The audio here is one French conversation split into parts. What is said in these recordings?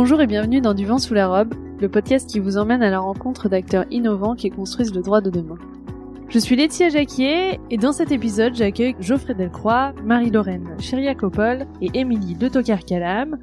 Bonjour et bienvenue dans Du vent sous la robe, le podcast qui vous emmène à la rencontre d'acteurs innovants qui construisent le droit de demain. Je suis Laetitia Jacquier et dans cet épisode j'accueille Geoffrey Delcroix, Marie-Lorraine Chériacopole et Émilie de Tocar-Calam.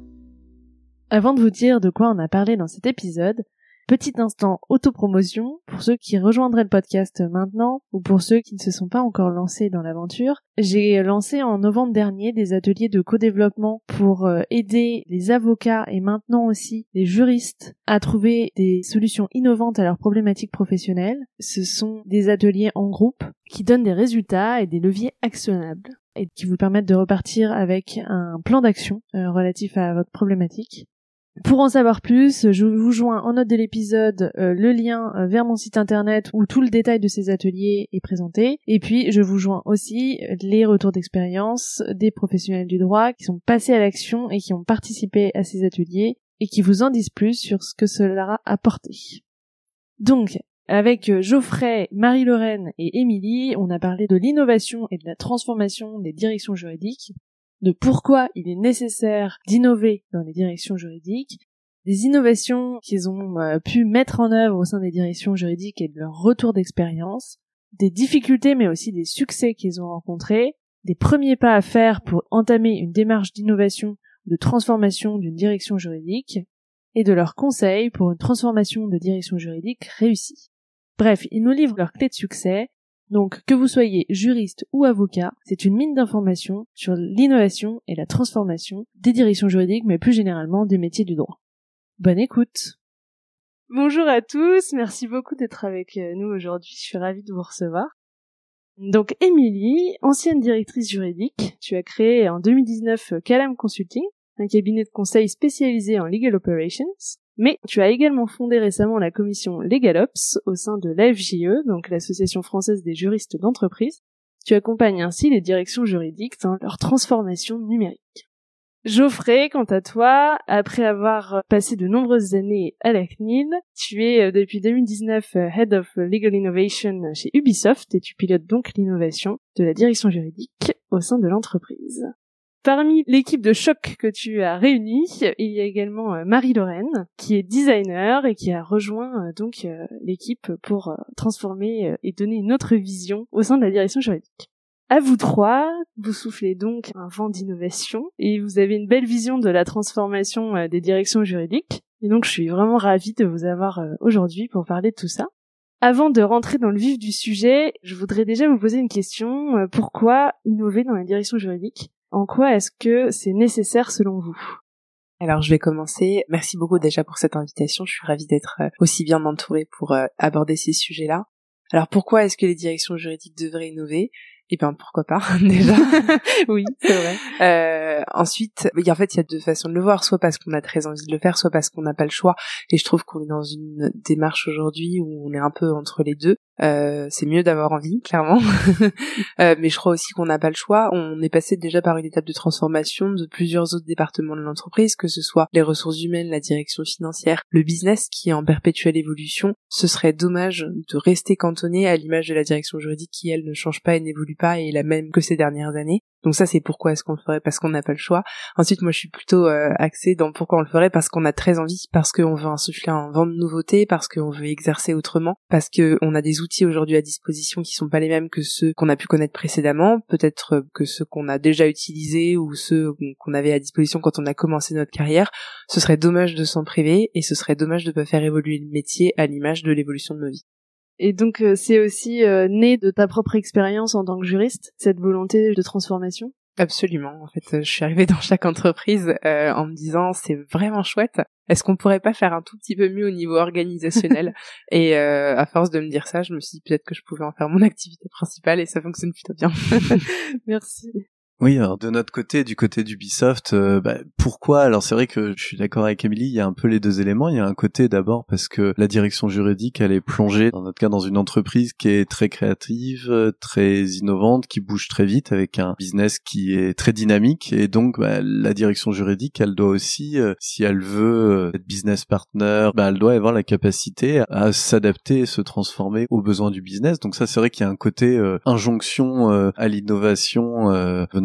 Avant de vous dire de quoi on a parlé dans cet épisode, Petit instant autopromotion pour ceux qui rejoindraient le podcast maintenant ou pour ceux qui ne se sont pas encore lancés dans l'aventure. J'ai lancé en novembre dernier des ateliers de co-développement pour euh, aider les avocats et maintenant aussi les juristes à trouver des solutions innovantes à leurs problématiques professionnelles. Ce sont des ateliers en groupe qui donnent des résultats et des leviers actionnables et qui vous permettent de repartir avec un plan d'action euh, relatif à votre problématique. Pour en savoir plus, je vous joins en note de l'épisode euh, le lien euh, vers mon site internet où tout le détail de ces ateliers est présenté. Et puis, je vous joins aussi les retours d'expérience des professionnels du droit qui sont passés à l'action et qui ont participé à ces ateliers et qui vous en disent plus sur ce que cela a apporté. Donc, avec euh, Geoffrey, Marie-Lorraine et Émilie, on a parlé de l'innovation et de la transformation des directions juridiques de pourquoi il est nécessaire d'innover dans les directions juridiques, des innovations qu'ils ont euh, pu mettre en œuvre au sein des directions juridiques et de leur retour d'expérience, des difficultés mais aussi des succès qu'ils ont rencontrés, des premiers pas à faire pour entamer une démarche d'innovation, de transformation d'une direction juridique, et de leurs conseils pour une transformation de direction juridique réussie. Bref, ils nous livrent leurs clés de succès donc, que vous soyez juriste ou avocat, c'est une mine d'informations sur l'innovation et la transformation des directions juridiques, mais plus généralement des métiers du droit. Bonne écoute Bonjour à tous, merci beaucoup d'être avec euh, nous aujourd'hui, je suis ravie de vous recevoir. Donc, Émilie, ancienne directrice juridique, tu as créé en 2019 Calam Consulting, un cabinet de conseil spécialisé en legal operations. Mais tu as également fondé récemment la commission LegalOps au sein de l'AFJE, donc l'Association française des juristes d'entreprise. Tu accompagnes ainsi les directions juridiques dans leur transformation numérique. Geoffrey, quant à toi, après avoir passé de nombreuses années à la CNIL, tu es euh, depuis 2019 euh, Head of Legal Innovation chez Ubisoft et tu pilotes donc l'innovation de la direction juridique au sein de l'entreprise. Parmi l'équipe de choc que tu as réunie, il y a également euh, Marie-Lorraine, qui est designer et qui a rejoint euh, donc euh, l'équipe pour transformer et donner une autre vision au sein de la direction juridique. À vous trois, vous soufflez donc un vent d'innovation et vous avez une belle vision de la transformation des directions juridiques. Et donc je suis vraiment ravie de vous avoir aujourd'hui pour parler de tout ça. Avant de rentrer dans le vif du sujet, je voudrais déjà vous poser une question. Pourquoi innover dans la direction juridique? En quoi est-ce que c'est nécessaire selon vous? Alors je vais commencer. Merci beaucoup déjà pour cette invitation. Je suis ravie d'être euh, aussi bien entourée pour euh, aborder ces sujets-là. Alors pourquoi est-ce que les directions juridiques devraient innover? Eh bien pourquoi pas déjà. Oui c'est vrai. Euh, ensuite en fait il y a deux façons de le voir. Soit parce qu'on a très envie de le faire soit parce qu'on n'a pas le choix. Et je trouve qu'on est dans une démarche aujourd'hui où on est un peu entre les deux euh, c'est mieux d'avoir envie, clairement. euh, mais je crois aussi qu'on n'a pas le choix. On est passé déjà par une étape de transformation de plusieurs autres départements de l'entreprise, que ce soit les ressources humaines, la direction financière, le business qui est en perpétuelle évolution. Ce serait dommage de rester cantonné à l'image de la direction juridique qui, elle, ne change pas et n'évolue pas et est la même que ces dernières années. Donc ça, c'est pourquoi est-ce qu'on le ferait? Parce qu'on n'a pas le choix. Ensuite, moi, je suis plutôt euh, axée dans pourquoi on le ferait? Parce qu'on a très envie, parce qu'on veut insuffler un vent de nouveautés, parce qu'on veut exercer autrement, parce qu'on a des outils aujourd'hui à disposition qui sont pas les mêmes que ceux qu'on a pu connaître précédemment, peut-être que ceux qu'on a déjà utilisés ou ceux qu'on avait à disposition quand on a commencé notre carrière. Ce serait dommage de s'en priver et ce serait dommage de pas faire évoluer le métier à l'image de l'évolution de nos vies. Et donc euh, c'est aussi euh, né de ta propre expérience en tant que juriste, cette volonté de transformation? Absolument. En fait, je suis arrivée dans chaque entreprise euh, en me disant c'est vraiment chouette. Est-ce qu'on pourrait pas faire un tout petit peu mieux au niveau organisationnel? Et à force de me dire ça, je me suis dit peut-être que je pouvais en faire mon activité principale et ça fonctionne plutôt bien. Merci. Oui, alors de notre côté, du côté d'Ubisoft, euh, bah, pourquoi? Alors c'est vrai que je suis d'accord avec Emily, il y a un peu les deux éléments. Il y a un côté d'abord parce que la direction juridique, elle est plongée, dans notre cas, dans une entreprise qui est très créative, très innovante, qui bouge très vite, avec un business qui est très dynamique. Et donc, bah, la direction juridique, elle doit aussi, euh, si elle veut euh, être business partner, bah, elle doit avoir la capacité à s'adapter et se transformer aux besoins du business. Donc ça, c'est vrai qu'il y a un côté injonction à l'innovation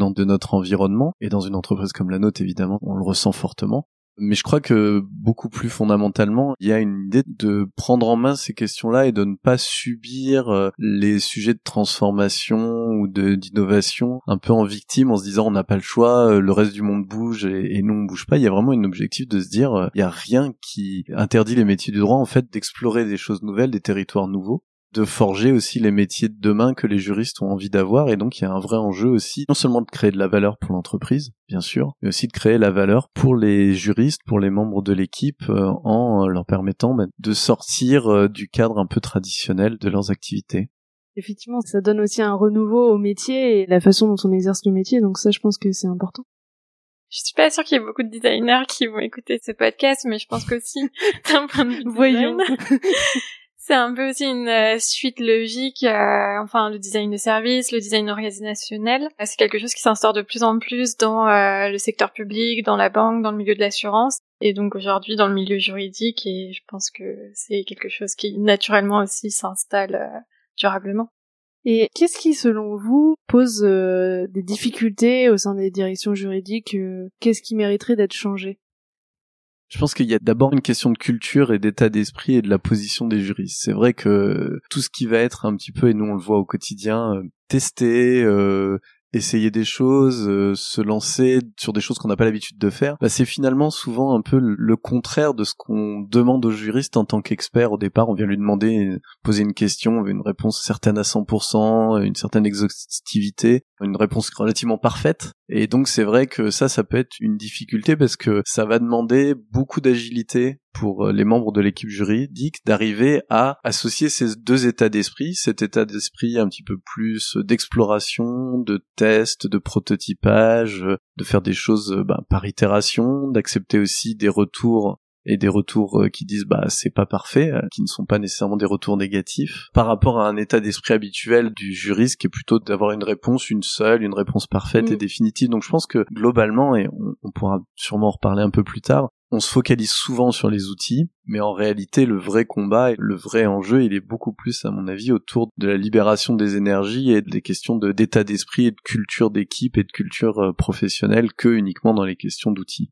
de notre environnement. Et dans une entreprise comme la nôtre, évidemment, on le ressent fortement. Mais je crois que beaucoup plus fondamentalement, il y a une idée de prendre en main ces questions-là et de ne pas subir euh, les sujets de transformation ou d'innovation un peu en victime en se disant on n'a pas le choix, euh, le reste du monde bouge et, nous on bouge pas. Il y a vraiment un objectif de se dire euh, il y a rien qui interdit les métiers du droit en fait d'explorer des choses nouvelles, des territoires nouveaux de forger aussi les métiers de demain que les juristes ont envie d'avoir. Et donc il y a un vrai enjeu aussi non seulement de créer de la valeur pour l'entreprise bien sûr mais aussi de créer la valeur pour les juristes pour les membres de l'équipe euh, en leur permettant bah, de sortir euh, du cadre un peu traditionnel de leurs activités. Effectivement ça donne aussi un renouveau au métier et la façon dont on exerce le métier. Donc ça je pense que c'est important. Je suis pas sûre qu'il y ait beaucoup de designers qui vont écouter ce podcast, mais je pense qu'aussi, d'un point de vue Voyons. C'est un peu aussi une euh, suite logique, euh, enfin le design de service, le design organisationnel. Euh, c'est quelque chose qui s'instaure de plus en plus dans le secteur public, dans la banque, dans le milieu de l'assurance, et donc aujourd'hui dans le milieu juridique. Et je pense que c'est quelque chose qui naturellement aussi s'installe durablement. Et qu'est-ce qui, selon vous, pose des difficultés au sein des directions juridiques Qu'est-ce qui mériterait d'être changé? Je pense qu'il y a d'abord une question de culture et d'état d'esprit et de la position des juristes. C'est vrai que tout ce qui va être un petit peu, et nous on le voit au quotidien, euh, testé, euh, essayer des choses, euh, se lancer sur des choses qu'on n'a pas l'habitude de faire, bah, c'est finalement souvent un peu le contraire de ce qu'on demande aux juristes en tant qu'expert. Au départ, on vient lui demander, poser une question, une réponse certaine à 100%, une certaine exhaustivité, une réponse relativement parfaite. Et donc c'est vrai que ça, ça peut être une difficulté parce que ça va demander beaucoup d'agilité pour euh, les membres de l'équipe juridique d'arriver à associer ces deux états d'esprit, cet état d'esprit un petit peu plus d'exploration, de test, de prototypage, de faire des choses euh, bah, par itération, d'accepter aussi des retours et des retours euh, qui disent bah c'est pas parfait, euh, qui ne sont pas nécessairement des retours négatifs, par rapport à un état d'esprit habituel du juriste qui est plutôt d'avoir une réponse, une seule, une réponse parfaite et mm. définitive. Donc je pense que globalement, et on, pourra sûrement en reparler un peu plus tard, on se focalise souvent sur les outils, mais en réalité, le vrai combat et le vrai enjeu, il est beaucoup plus, à mon avis, autour de la libération des énergies et des questions d'état d'esprit et de culture d'équipe et de culture euh, professionnelle que uniquement dans les questions d'outils.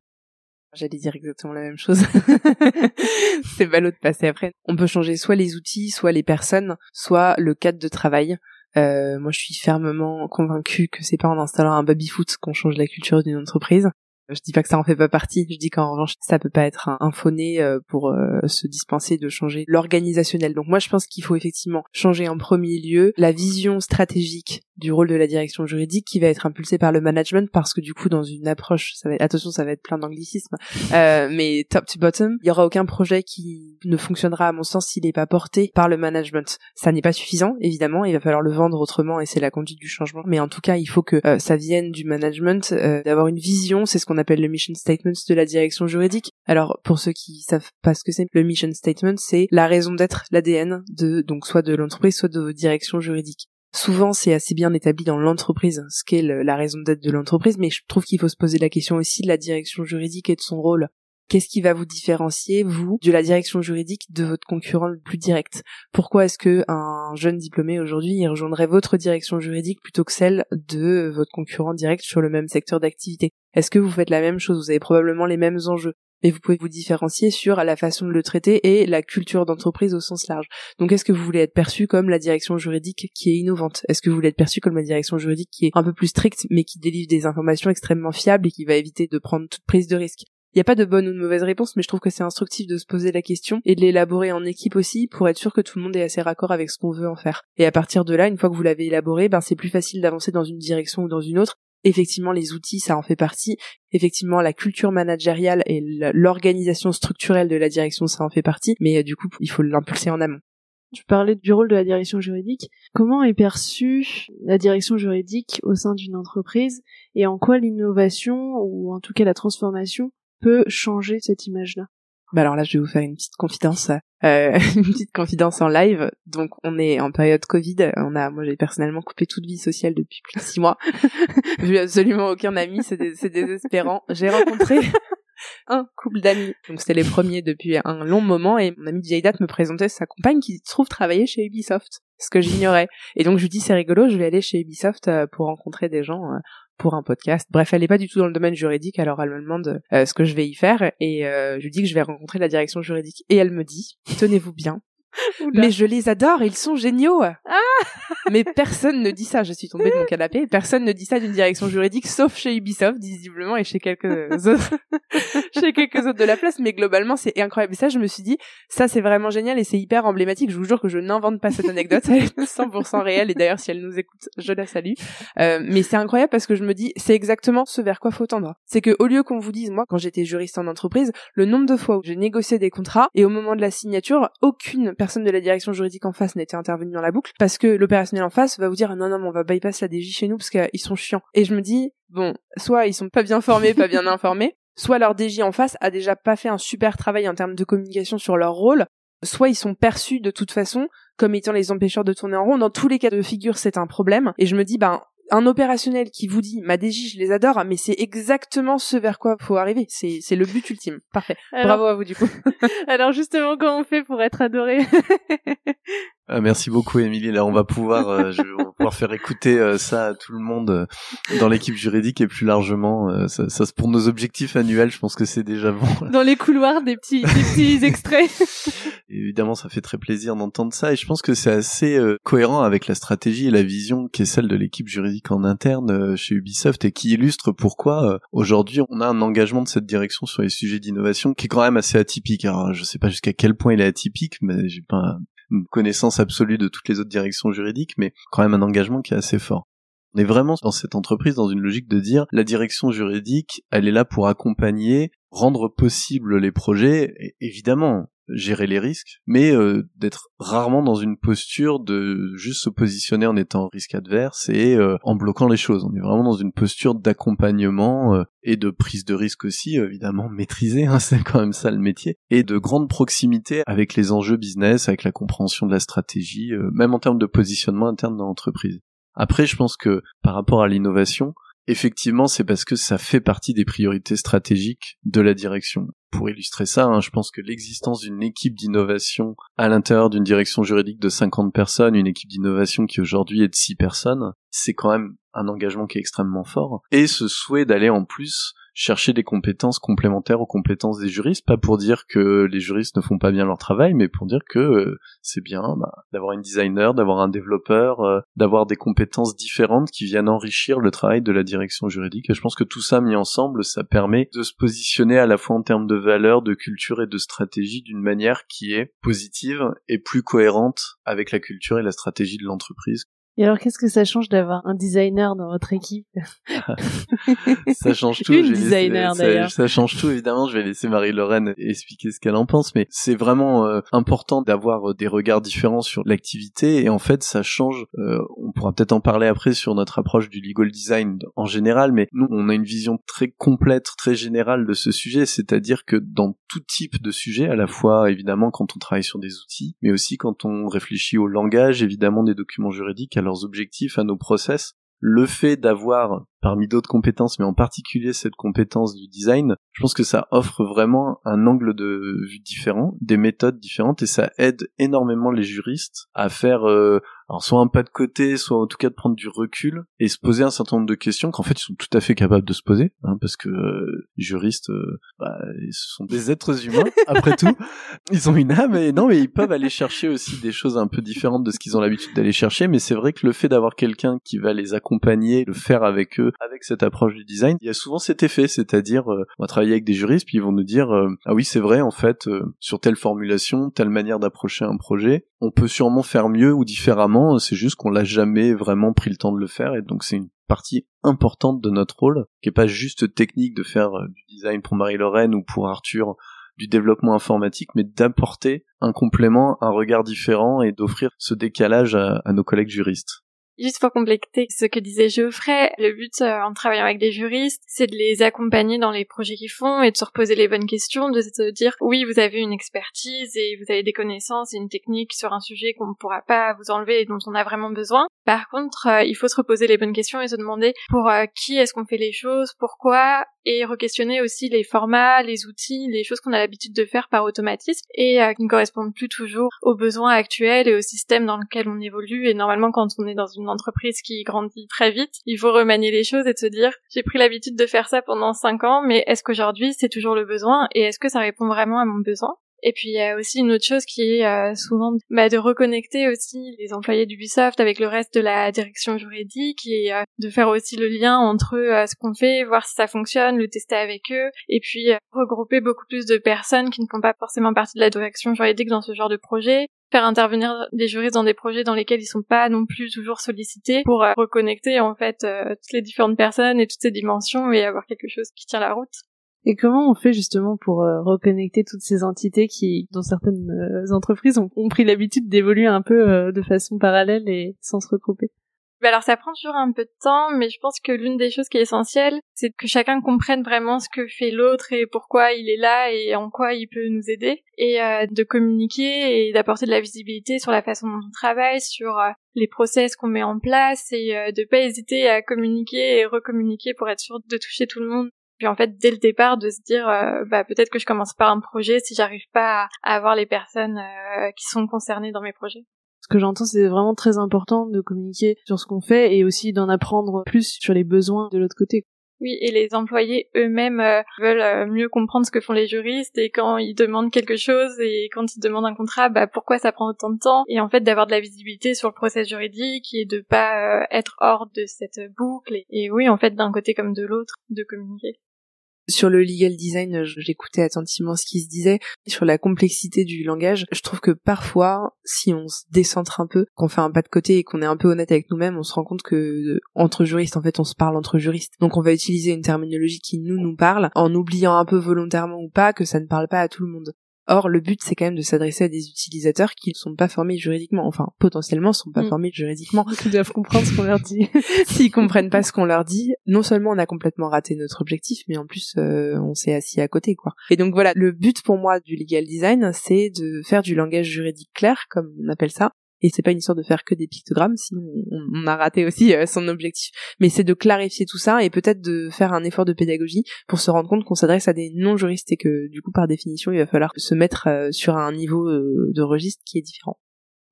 J'allais dire exactement la même chose. c'est ballot de passer après. On peut changer soit les outils, soit les personnes, soit le cadre de travail. Euh, moi, je suis fermement convaincue que c'est pas en installant un baby-foot qu'on change la culture d'une entreprise. Je dis pas que ça en fait pas partie, je dis qu'en revanche ça peut pas être un, un euh, pour euh, se dispenser de changer l'organisationnel. Donc moi je pense qu'il faut effectivement changer en premier lieu la vision stratégique du rôle de la direction juridique qui va être impulsée par le management parce que du coup dans une approche, ça va être, attention ça va être plein d'anglicismes, euh, mais top to bottom, il y aura aucun projet qui ne fonctionnera à mon sens s'il n'est pas porté par le management. Ça n'est pas suffisant évidemment, il va falloir le vendre autrement et c'est la conduite du changement, mais en tout cas il faut que euh, ça vienne du management, euh, d'avoir une vision, c'est ce qu'on appelle le mission statement de la direction juridique. Alors pour ceux qui savent pas ce que c'est, le mission statement c'est la raison d'être, l'ADN de donc soit de l'entreprise soit de vos directions juridiques. Souvent, c'est assez bien établi dans l'entreprise, ce qu'est la raison d'être de l'entreprise, mais je trouve qu'il faut se poser la question aussi de la direction juridique et de son rôle. Qu'est-ce qui va vous différencier, vous, de la direction juridique de votre concurrent le plus direct? Pourquoi est-ce que un jeune diplômé aujourd'hui rejoindrait votre direction juridique plutôt que celle de votre concurrent direct sur le même secteur d'activité? Est-ce que vous faites la même chose? Vous avez probablement les mêmes enjeux. Mais vous pouvez vous différencier sur la façon de le traiter et la culture d'entreprise au sens large. Donc est-ce que vous voulez être perçu comme la direction juridique qui est innovante? Est-ce que vous voulez être perçu comme la direction juridique qui est un peu plus stricte mais qui délivre des informations extrêmement fiables et qui va éviter de prendre toute prise de risque? Il n'y a pas de bonne ou de mauvaise réponse, mais je trouve que c'est instructif de se poser la question et de l'élaborer en équipe aussi pour être sûr que tout le monde est assez raccord avec ce qu'on veut en faire. Et à partir de là, une fois que vous l'avez élaboré, ben c'est plus facile d'avancer dans une direction ou dans une autre effectivement les outils ça en fait partie effectivement la culture managériale et l'organisation structurelle de la direction ça en fait partie mais euh, du coup il faut l'impulser en amont tu parlais du rôle de la direction juridique. Comment est perçue la direction juridique au sein d'une entreprise et en quoi l'innovation ou en tout cas la transformation peut changer cette image-là bah alors là, je vais vous faire une petite confidence, euh, une petite confidence en live. Donc, on est en période Covid. On a, moi, j'ai personnellement coupé toute vie sociale depuis plus de six mois. Vu absolument aucun ami, c'est désespérant. J'ai rencontré un couple d'amis. Donc, c'était les premiers depuis un long moment. Et mon ami vieille date me présentait sa compagne qui se trouve travailler chez Ubisoft. Ce que j'ignorais. Et donc, je lui dis, c'est rigolo, je vais aller chez Ubisoft euh, pour rencontrer des gens euh, pour un podcast. Bref, elle est pas du tout dans le domaine juridique, alors elle me demande euh, ce que je vais y faire et euh, je lui dis que je vais rencontrer la direction juridique et elle me dit tenez-vous bien, mais je les adore, ils sont géniaux. Ah mais personne ne dit ça. Je suis tombée de mon canapé. Personne ne dit ça d'une direction juridique, sauf chez Ubisoft, visiblement, et chez quelques autres, chez quelques autres de la place. Mais globalement, c'est incroyable. Et ça, je me suis dit, ça, c'est vraiment génial et c'est hyper emblématique. Je vous jure que je n'invente pas cette anecdote. Elle est 100% réelle. Et d'ailleurs, si elle nous écoute, je la salue. Euh, mais c'est incroyable parce que je me dis, c'est exactement ce vers quoi faut tendre. C'est que au lieu qu'on vous dise, moi, quand j'étais juriste en entreprise, le nombre de fois où j'ai négocié des contrats et au moment de la signature, aucune personne de la direction juridique en face n'était intervenue dans la boucle parce que l'opérationnel en face va vous dire non non mais on va bypass la DJ chez nous parce qu'ils sont chiants. Et je me dis bon, soit ils sont pas bien formés, pas bien informés, soit leur DJ en face a déjà pas fait un super travail en termes de communication sur leur rôle, soit ils sont perçus de toute façon comme étant les empêcheurs de tourner en rond. Dans tous les cas de figure, c'est un problème. Et je me dis, ben, un opérationnel qui vous dit ma DJ je les adore mais c'est exactement ce vers quoi faut arriver. C'est c'est le but ultime. Parfait. Bravo à vous du coup. Alors justement comment on fait pour être adoré? ah, merci beaucoup Émilie. Là on va pouvoir euh, je, on va pouvoir faire écouter euh, ça à tout le monde euh, dans l'équipe juridique et plus largement ça, ça pour nos objectifs annuels je pense que c'est déjà bon. Dans les couloirs des petits des petits extraits. Évidemment ça fait très plaisir d'entendre ça. Et je pense que c'est assez cohérent avec la stratégie et la vision qui est celle de l'équipe juridique en interne euh, chez Ubisoft et qui illustre pourquoi euh, aujourd'hui on a un engagement de cette direction sur les sujets d'innovation qui est quand même assez atypique. Alors je sais pas jusqu'à quel point il est atypique, mais j'ai pas connaissance absolue de toutes les autres directions juridiques, mais quand même un engagement qui est assez fort. On est vraiment dans cette entreprise dans une logique de dire la direction juridique, elle est là pour accompagner, rendre possible les projets. Et évidemment, gérer les risques, mais euh, d'être rarement dans une posture de juste se positionner en étant risque adverse et euh, en bloquant les choses. On est vraiment dans une posture d'accompagnement euh, et de prise de risque aussi, évidemment maîtrisée, hein, c'est quand même ça le métier, et de grande proximité avec les enjeux business, avec la compréhension de la stratégie, même en termes de positionnement interne dans l'entreprise. Après, je pense que par rapport à l'innovation, effectivement, c'est parce que ça fait partie des priorités stratégiques de la direction. Pour illustrer ça, hein, je pense que l'existence d'une équipe d'innovation à l'intérieur d'une direction juridique de 50 personnes, une équipe d'innovation qui aujourd'hui est de 6 personnes, c'est quand même un engagement qui est extrêmement fort. Et ce souhait d'aller en plus chercher des compétences complémentaires aux compétences des juristes, pas pour dire que les juristes ne font pas bien leur travail, mais pour dire que euh, c'est bien bah, d'avoir une designer, d'avoir un développeur, euh, d'avoir des compétences différentes qui viennent enrichir le travail de la direction juridique. Et je pense que tout ça mis ensemble, ça permet de se positionner à la fois en termes de valeur, de culture et de stratégie d'une manière qui est positive et plus cohérente avec la culture et la stratégie de l'entreprise et alors, qu'est-ce que ça change d'avoir un designer dans votre équipe Ça change tout. Une designer d'ailleurs. Ça, change tout. Évidemment, je vais laisser Marie-Lorraine expliquer ce qu'elle en pense, mais c'est vraiment euh, important d'avoir euh, des regards différents sur l'activité. Et en fait, ça change. Euh, on pourra peut-être en parler après sur notre approche du legal design en général, mais nous, on a une vision très complète, très générale de ce sujet. C'est-à-dire que dans tout type de sujet, à la fois évidemment quand on travaille sur des outils, mais aussi quand on réfléchit au langage, évidemment des documents juridiques leurs objectifs, à nos process, le fait d'avoir, parmi d'autres compétences, mais en particulier cette compétence du design, je pense que ça offre vraiment un angle de vue différent, des méthodes différentes, et ça aide énormément les juristes à faire euh, alors soit un pas de côté, soit en tout cas de prendre du recul et se poser un certain nombre de questions qu'en fait ils sont tout à fait capables de se poser, hein, parce que euh, les juristes, euh, bah, ce sont des êtres humains après tout, ils ont une âme et non mais ils peuvent aller chercher aussi des choses un peu différentes de ce qu'ils ont l'habitude d'aller chercher, mais c'est vrai que le fait d'avoir quelqu'un qui va les accompagner, le faire avec eux, avec cette approche du design, il y a souvent cet effet, c'est-à-dire euh, on va travailler avec des juristes puis ils vont nous dire ah oui c'est vrai en fait sur telle formulation, telle manière d'approcher un projet, on peut sûrement faire mieux ou différemment c'est juste qu'on l'a jamais vraiment pris le temps de le faire, et donc c'est une partie importante de notre rôle, qui est pas juste technique de faire euh, du design pour Marie-Lorraine ou pour Arthur, du développement informatique, mais d'apporter un complément, un regard différent et d'offrir ce décalage à nos collègues juristes. Juste pour compléter ce que disait Geoffrey, le but euh, en travaillant avec des juristes, c'est de les accompagner dans les projets qu'ils font et de se reposer les bonnes questions, de se dire oui, vous avez une expertise et vous avez des connaissances et une technique sur un sujet qu'on ne pourra pas vous enlever et dont on a vraiment besoin. Par contre, euh, il faut se reposer les bonnes questions et se demander pour euh, qui est-ce qu'on fait les choses, pourquoi, et re-questionner aussi les formats, les outils, les choses qu'on a l'habitude de faire par automatisme et qui ne correspondent plus toujours aux besoins actuels et au système dans lequel on évolue. Et normalement, quand on est dans une une entreprise qui grandit très vite, il faut remanier les choses et se dire j'ai pris l'habitude de faire ça pendant cinq ans, mais est-ce qu'aujourd'hui c'est toujours le besoin et est-ce que ça répond vraiment à mon besoin? Et puis il y a aussi une autre chose qui est euh, souvent bah, de reconnecter aussi les employés d'Ubisoft avec le reste de la direction juridique et euh, de faire aussi le lien entre euh, ce qu'on fait, voir si ça fonctionne, le tester avec eux, et puis regrouper beaucoup plus de personnes qui ne font pas forcément partie de la direction juridique dans ce genre de projet, faire intervenir des juristes dans des projets dans lesquels ils sont pas non plus toujours sollicités pour reconnecter en fait toutes les différentes personnes et toutes ces dimensions et avoir quelque chose qui tient la route. Et comment on fait justement pour euh, reconnecter toutes ces entités qui, dans certaines euh, entreprises, ont, pris l'habitude d'évoluer un peu euh, de façon parallèle et sans se regrouper? Alors ça prend toujours un peu de temps, mais je pense que l'une des choses qui est essentielle, c'est que chacun comprenne vraiment ce que fait l'autre et pourquoi il est là et en quoi il peut nous aider, et de communiquer et d'apporter de la visibilité sur la façon dont on travaille, sur les process qu'on met en place et de pas hésiter à communiquer et recommuniquer pour être sûr de toucher tout le monde puis en fait, dès le départ, de se dire, euh, bah, peut-être que je commence par un projet si j'arrive pas à, avoir les personnes euh, qui sont concernées dans mes projets. Que j'entends, c'est vraiment très important de communiquer sur ce qu'on fait et aussi d'en apprendre plus sur les besoins de l'autre côté. Oui, et les employés eux-mêmes euh, veulent mieux comprendre ce que font les juristes et quand ils demandent quelque chose et quand ils demandent un contrat, bah pourquoi ça prend autant de temps? Et en fait d'avoir de la visibilité sur le process juridique et de pas être hors de cette boucle et oui en fait d'un côté comme de l'autre de communiquer sur le legal design, j'écoutais attentivement ce qui se disait. Sur la complexité du langage, je trouve que parfois, si on se décentre un peu, qu'on fait un pas de côté et qu'on est un peu honnête avec nous-mêmes, on se rend compte que entre juristes, en fait, on se parle entre juristes. Donc on va utiliser une terminologie qui nous nous parle, en oubliant un peu volontairement ou pas que ça ne parle pas à tout le monde. Or, le but, c'est quand même de s'adresser à des utilisateurs qui ne sont pas formés juridiquement, enfin, potentiellement, sont pas mm. formés juridiquement. Qui doivent comprendre ce qu'on leur dit. S'ils comprennent pas ce qu'on leur dit, non seulement on a complètement raté notre objectif, mais en plus, euh, on s'est assis à côté, quoi. Et donc voilà, le but pour moi du legal design, c'est de faire du langage juridique clair, comme on appelle ça, et c'est pas une histoire de faire que des pictogrammes sinon on, a raté aussi euh, son objectif. Mais c'est de clarifier tout ça et peut-être de faire un effort de pédagogie pour se rendre compte qu'on s'adresse à des non juristes et que du coup par définition il va falloir se mettre euh, sur un niveau euh, de registre qui est différent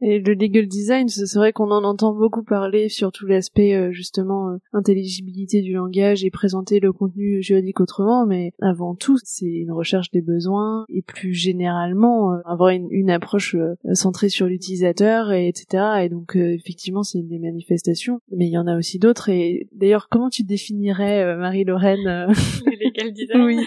et le legal design, c'est vrai qu'on en entend beaucoup parler sur tout l'aspect euh, justement euh, intelligibilité du langage et présenter le contenu juridique autrement, mais avant tout, c'est une recherche des besoins et plus généralement euh, avoir une, approche centrée sur l'utilisateur et etc. Et donc effectivement, c'est une des manifestations, mais il y en a aussi d'autres. Et d'ailleurs, comment tu définirais Marie-Lorraine le legal design? Oui.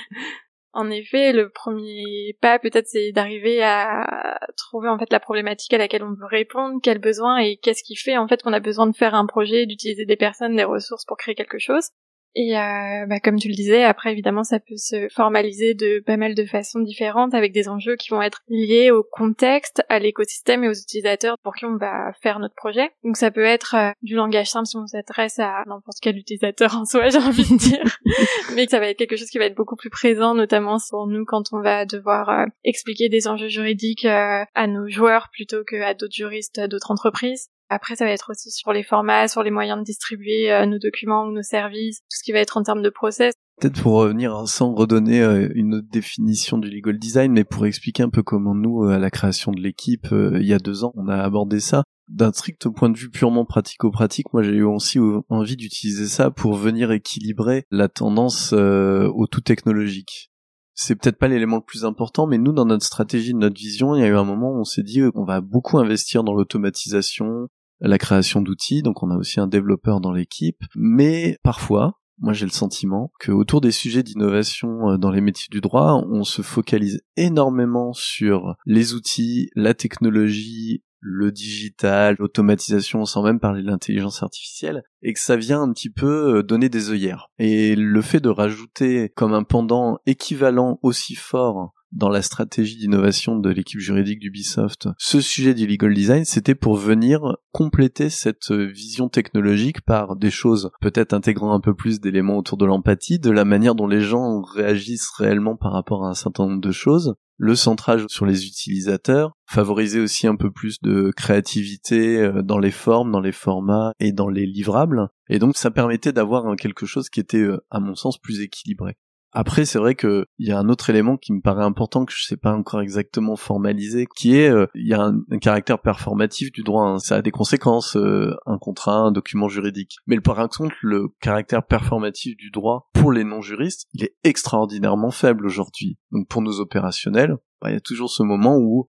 En effet, le premier pas peut-être c'est d'arriver à trouver en fait la problématique à laquelle on veut répondre, quel besoin et qu'est-ce qui fait en fait qu'on a besoin de faire un projet, d'utiliser des personnes, des ressources pour créer quelque chose. Et euh, bah, comme tu le disais, après évidemment ça peut se formaliser de pas mal de façons différentes avec des enjeux qui vont être liés au contexte, à l'écosystème et aux utilisateurs pour qui on va faire notre projet. Donc ça peut être euh, du langage simple si on s'adresse à n'importe quel utilisateur en soi, j'ai envie de dire, mais ça va être quelque chose qui va être beaucoup plus présent, notamment pour nous quand on va devoir euh, expliquer des enjeux juridiques à nos joueurs plutôt qu'à d'autres juristes d'autres entreprises. Après, ça va être aussi sur les formats, sur les moyens de distribuer euh, nos documents ou nos services, tout ce qui va être en termes de process. Peut-être pour revenir hein, sans redonner euh, une autre définition du legal design, mais pour expliquer un peu comment nous, euh, à la création de l'équipe, il y a deux ans, on a abordé ça. D'un strict point de vue purement pratico-pratique, moi j'ai eu aussi envie d'utiliser ça pour venir équilibrer la tendance au tout technologique c'est peut-être pas l'élément le plus important, mais nous, dans notre stratégie, notre vision, il y a eu un moment où on s'est dit qu'on va beaucoup investir dans l'automatisation, la création d'outils, donc on a aussi un développeur dans l'équipe, mais parfois, moi j'ai le sentiment que autour des sujets d'innovation euh, dans les métiers du droit, on se focalise énormément sur les outils, la technologie, le digital, l'automatisation, sans même parler de l'intelligence artificielle, et que ça vient un petit peu euh, donner des œillères. Et le fait de rajouter comme un pendant équivalent aussi fort dans la stratégie d'innovation de l'équipe juridique d'Ubisoft, ce sujet du legal design, c'était pour venir compléter cette vision technologique par des choses peut-être intégrant un peu plus d'éléments autour de l'empathie, de la manière dont les gens réagissent réellement par rapport à un certain nombre de choses, le centrage sur les utilisateurs, favoriser aussi un peu plus de créativité euh, dans les formes, dans les formats et dans les livrables. Et donc ça permettait d'avoir quelque chose qui était, euh, à mon sens, plus équilibré. Après, c'est vrai que il y a un autre élément qui me paraît important que je sais pas encore exactement formaliser, qui est euh, il y a un, caractère performatif du droit. Hein. Ça a des conséquences, euh, un contrat, un document juridique. Mais par contre, le caractère performatif du droit pour les non-juristes, il est extraordinairement faible aujourd'hui. Donc pour nos opérationnels, bah, il y a toujours ce moment où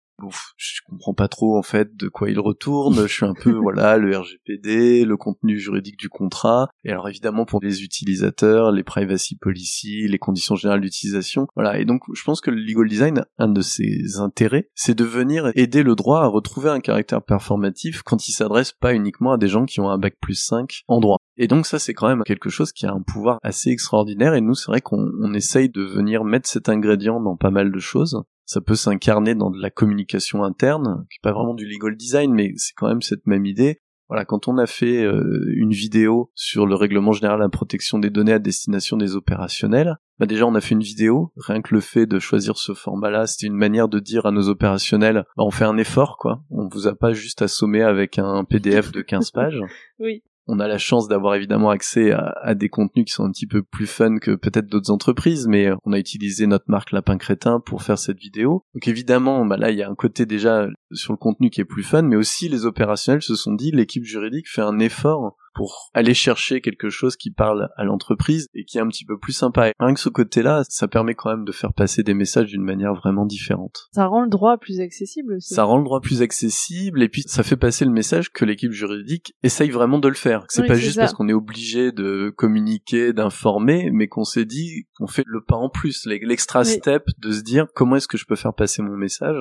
Je comprends pas trop en fait de quoi il retourne. Je suis un peu voilà le RGPD, le contenu juridique du contrat. Et alors évidemment pour les utilisateurs, les privacy policy, les conditions générales d'utilisation. Voilà. Et donc je pense que le legal design, un de ses intérêts, c'est de venir aider le droit à retrouver un caractère performatif quand il s'adresse pas uniquement à des gens qui ont un bac plus 5 en droit. Et donc ça c'est quand même quelque chose qui a un pouvoir assez extraordinaire. Et nous c'est vrai qu'on essaye de venir mettre cet ingrédient dans pas mal de choses ça peut s'incarner dans de la communication interne, qui est pas vraiment du legal design, mais c'est quand même cette même idée. Voilà, quand on a fait euh, une vidéo sur le règlement général de la protection des données à destination des opérationnels, bah déjà on a fait une vidéo, rien que le fait de choisir ce format-là, c'était une manière de dire à nos opérationnels, bah on fait un effort quoi, on vous a pas juste assommé avec un PDF de 15 pages. oui on a la chance d'avoir évidemment accès à, des contenus qui sont un petit peu plus fun que peut-être d'autres entreprises, mais euh, on a utilisé notre marque Lapin Crétin pour faire cette vidéo. Donc évidemment, bah là, il y a un côté déjà sur le contenu qui est plus fun, mais aussi les opérationnels se sont dit, l'équipe juridique fait un effort pour aller chercher quelque chose qui parle à l'entreprise et qui est un petit peu plus sympa. Et rien que ce côté-là, ça permet quand même de faire passer des messages d'une manière vraiment différente. Ça rend le droit plus accessible aussi. Ça rend le droit plus accessible et puis ça fait passer le message que l'équipe juridique essaye vraiment de le faire. C'est pas juste parce qu'on est obligé de communiquer, d'informer, mais qu'on s'est dit qu'on fait le pas en plus, l'extra step de se dire comment est-ce que je peux faire passer mon message?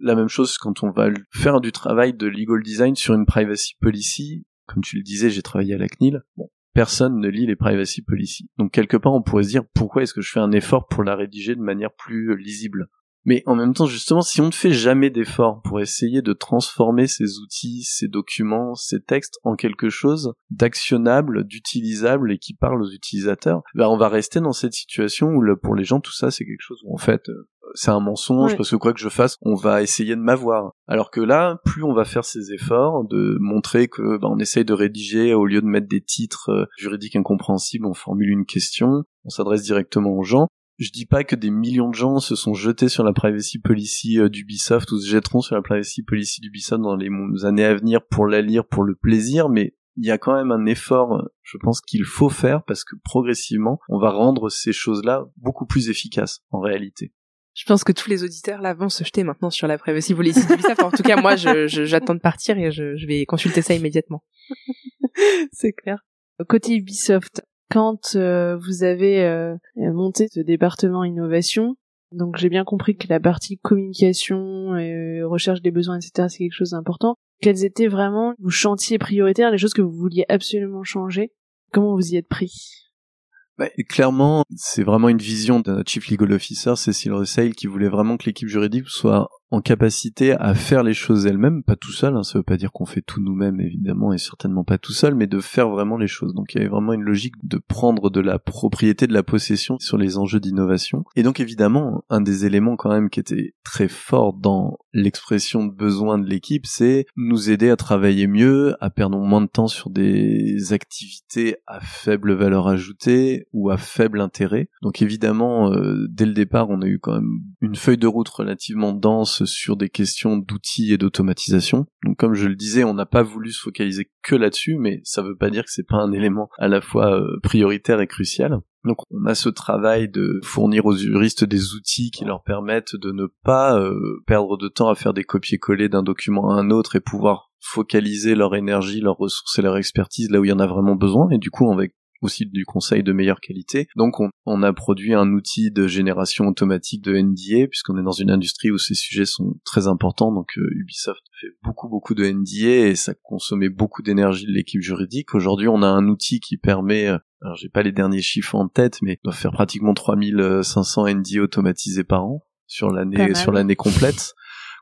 La même chose quand on va faire du travail de legal design sur une privacy policy comme tu le disais, j'ai travaillé à la CNIL. Bon, personne ne lit les privacy policy. Donc quelque part, on pourrait se dire pourquoi est-ce que je fais un effort pour la rédiger de manière plus lisible? Mais en même temps, justement, si on ne fait jamais d'effort pour essayer de transformer ces outils, ces documents, ces textes en quelque chose d'actionnable, d'utilisable et qui parle aux utilisateurs, ben on va rester dans cette situation où pour les gens tout ça c'est quelque chose où en fait euh, c'est un mensonge parce que quoi que je fasse, on va essayer de m'avoir. Alors que là, plus on va faire ces efforts de montrer que ben, on essaye de rédiger au lieu de mettre des titres euh, juridiques incompréhensibles, on formule une question, on s'adresse directement aux gens, je dis pas que des millions de gens se sont jetés sur la privacy policy euh, d'Ubisoft ou se jetteront sur la privacy policy d'Ubisoft dans les années à venir pour la lire pour le plaisir, mais il y a quand même un effort, je pense qu'il faut faire parce que progressivement, on va rendre ces choses-là beaucoup plus efficaces en réalité. Je pense que tous les auditeurs là vont se jeter maintenant sur la privacy policy d'Ubisoft. en tout cas, moi, j'attends de partir et je, vais consulter ça immédiatement. C'est clair. Côté Ubisoft, quand euh, vous avez euh, monté ce département innovation, donc j'ai bien compris que la partie communication, et recherche des besoins, etc., c'est quelque chose d'important. Quels étaient vraiment vos chantiers prioritaires, les choses que vous vouliez absolument changer? Comment vous y êtes pris? Clairement, c'est vraiment une vision de notre Chief Legal Officer, Cécile Russell, qui voulait vraiment que l'équipe juridique soit en capacité à faire les choses elle-même, pas tout seul, hein, ça veut pas dire qu'on fait tout nous-mêmes évidemment et certainement pas tout seul, mais de faire vraiment les choses. Donc il y avait vraiment une logique de prendre de la propriété, de la possession sur les enjeux d'innovation. Et donc évidemment, un des éléments quand même qui était très fort dans l'expression de besoin de l'équipe, c'est nous aider à travailler mieux, à perdre moins de temps sur des activités à faible valeur ajoutée ou à faible intérêt. Donc évidemment, euh, dès le départ, on a eu quand même une feuille de route relativement dense sur des questions d'outils et d'automatisation. Donc comme je le disais, on n'a pas voulu se focaliser que là-dessus, mais ça veut pas dire que c'est pas un élément à la fois euh, prioritaire et crucial. Donc on a ce travail de fournir aux juristes des outils qui leur permettent de ne pas euh, perdre de temps à faire des copier-coller d'un document à un autre et pouvoir focaliser leur énergie, leurs ressources et leur expertise là où il y en a vraiment besoin. Et du coup, aussi du conseil de meilleure qualité. Donc on, a produit un outil de génération automatique de NDA puisqu'on est dans une industrie où ces sujets sont très importants. Donc euh, Ubisoft fait beaucoup beaucoup de NDA et ça consommait beaucoup d'énergie de l'équipe juridique. Aujourd'hui on a un outil qui permet euh, alors j'ai pas les derniers chiffres en tête mais on doit faire pratiquement 3500 NDA automatisés par an sur l'année sur l'année complète.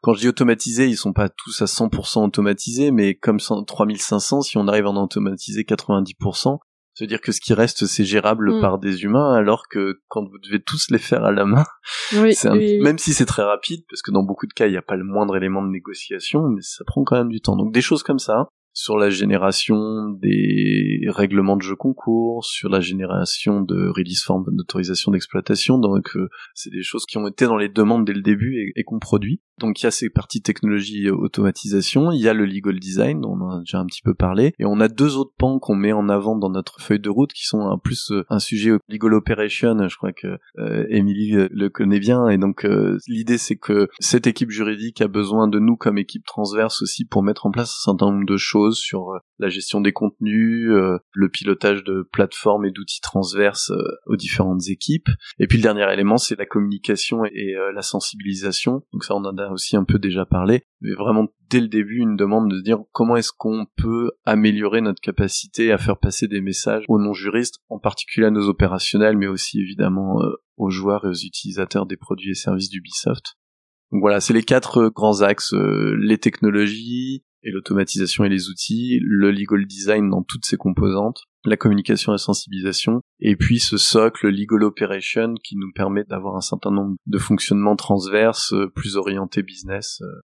Quand je dis automatisés, ils sont pas tous à 100% automatisés, mais comme 3500, si on arrive à en automatiser 90%, c'est-à-dire que ce qui reste, c'est gérable mm. par des humains, alors que quand vous devez tous les faire à la main, même si c'est très rapide, parce que dans beaucoup de cas, il n'y a pas le moindre élément de négociation, mais ça prend quand même du temps. Donc des choses comme ça, sur la génération des règlements de jeux concours, sur la génération de release form d'autorisation d'exploitation. Donc euh, c'est des choses qui ont été dans les demandes dès le début et, et qu'on produit. Donc il y a ces parties technologie automatisation, il y a le legal design dont on a déjà un petit peu parlé, et on a deux autres pans qu'on met en avant dans notre feuille de route qui sont en plus euh, un sujet legal operation. Je crois que euh, Emily le connaît bien, et donc l'idée c'est que cette équipe juridique a besoin de nous comme équipe transverse aussi pour mettre en place un certain nombre de choses sur euh, la gestion des contenus, euh, le pilotage de plateformes et d'outils transverses euh, aux différentes équipes. Et puis le dernier élément, c'est la communication et la sensibilisation. Donc ça, on en a aussi un peu déjà parlé. Mais vraiment, dès le début, une demande de dire comment est-ce qu'on peut améliorer notre capacité à faire passer des messages aux non-juristes, en particulier à nos opérationnels, mais aussi évidemment aux joueurs et aux utilisateurs des produits et services d'Ubisoft. Donc voilà, c'est les quatre grands axes, les technologies, et l'automatisation et les outils, le legal design dans toutes ses composantes, la communication et la sensibilisation, et puis ce socle legal operation qui nous permet d'avoir un certain nombre de fonctionnements transverses euh, plus orientés business. Euh.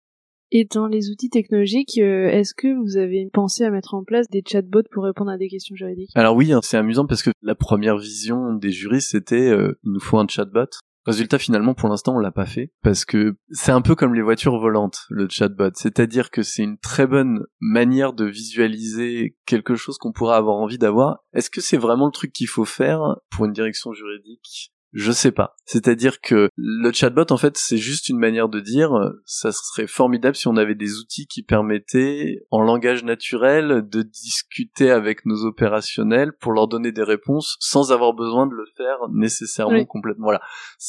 Et dans les outils technologiques, euh, est-ce que vous avez pensé à mettre en place des chatbots pour répondre à des questions juridiques? Alors oui, hein, c'est amusant parce que la première vision des juristes c'était il nous faut un chatbot. Résultat, finalement, pour l'instant, on l'a pas fait parce que c'est un peu comme les voitures volantes, le chatbot. C'est-à-dire que c'est une très bonne manière de visualiser quelque chose qu'on pourrait avoir envie d'avoir. Est-ce que c'est vraiment le truc qu'il faut faire pour une direction juridique je sais pas. C'est-à-dire que le chatbot, en fait, c'est juste une manière de dire, ça serait formidable si on avait des outils qui permettaient, en langage naturel, de discuter avec nos opérationnels pour leur donner des réponses sans avoir besoin de le faire nécessairement complètement. Voilà.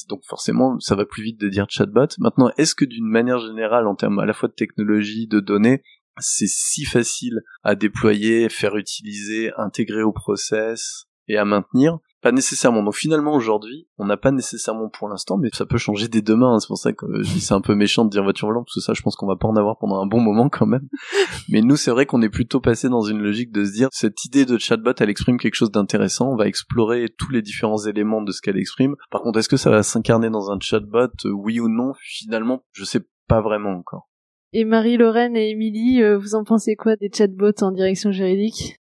Donc forcément, ça va plus vite de dire chatbot. Maintenant, est-ce que d'une manière générale, en termes à la fois de technologie, de données, c'est si facile à déployer, faire utiliser, intégrer au process et à maintenir pas nécessairement. Donc finalement aujourd'hui, on n'a pas nécessairement pour l'instant, mais ça peut changer dès demain. Hein. C'est pour ça que je dis c'est un peu méchant de dire voiture volante, parce que ça, je pense qu'on va pas en avoir pendant un bon moment quand même. mais nous, c'est vrai qu'on est plutôt passé dans une logique de se dire cette idée de chatbot, elle exprime quelque chose d'intéressant. On va explorer tous les différents éléments de ce qu'elle exprime. Par contre, est-ce que ça va s'incarner dans un chatbot, oui ou non? Finalement, je sais pas vraiment encore. Et Marie-Lorraine et Émilie, euh, vous en pensez quoi des chatbots en direction juridique?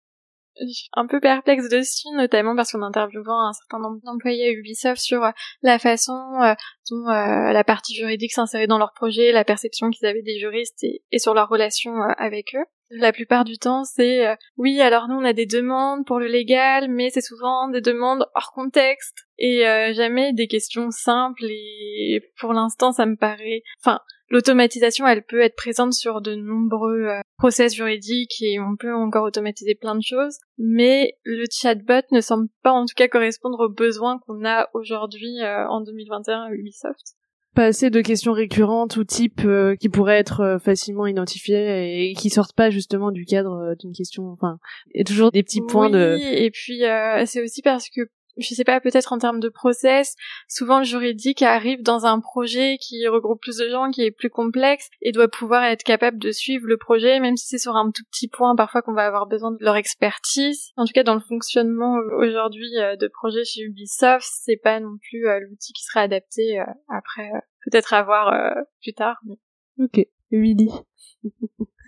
Un peu perplexe dessus, notamment parce qu'on interviewant un certain nombre d'employés à Ubisoft sur euh, la façon euh, dont euh, la partie juridique s'insérait dans leur projet, la perception qu'ils avaient des juristes et, sur leur relation avec eux. La plupart du temps, c'est oui, alors nous on a des demandes pour le légal, mais c'est souvent des demandes hors contexte et jamais des questions simples. Et pour l'instant, ça me paraît, enfin, l'automatisation, elle peut être présente sur de nombreux euh, process juridiques et on peut encore automatiser plein de choses, mais le chatbot ne semble pas en tout cas correspondre aux besoins qu'on a aujourd'hui euh, en 2021 à Ubisoft. Assez de questions récurrentes ou types euh, qui pourraient être facilement identifiées et qui sortent pas justement du cadre d'une question. Enfin, il y a toujours des petits points de. Et puis c'est aussi parce que je sais pas, peut-être en termes de process, souvent le juridique arrive dans un projet qui regroupe plus de gens, qui est plus complexe, et doit pouvoir être capable de suivre le projet, même si c'est sur un tout petit point, parfois qu'on va avoir besoin de leur expertise. En tout cas, dans le fonctionnement euh, aujourd'hui euh, de projets chez Ubisoft, c'est pas non plus euh, l'outil qui serait adapté après, peut-être à voir plus tard. Ok, Willy.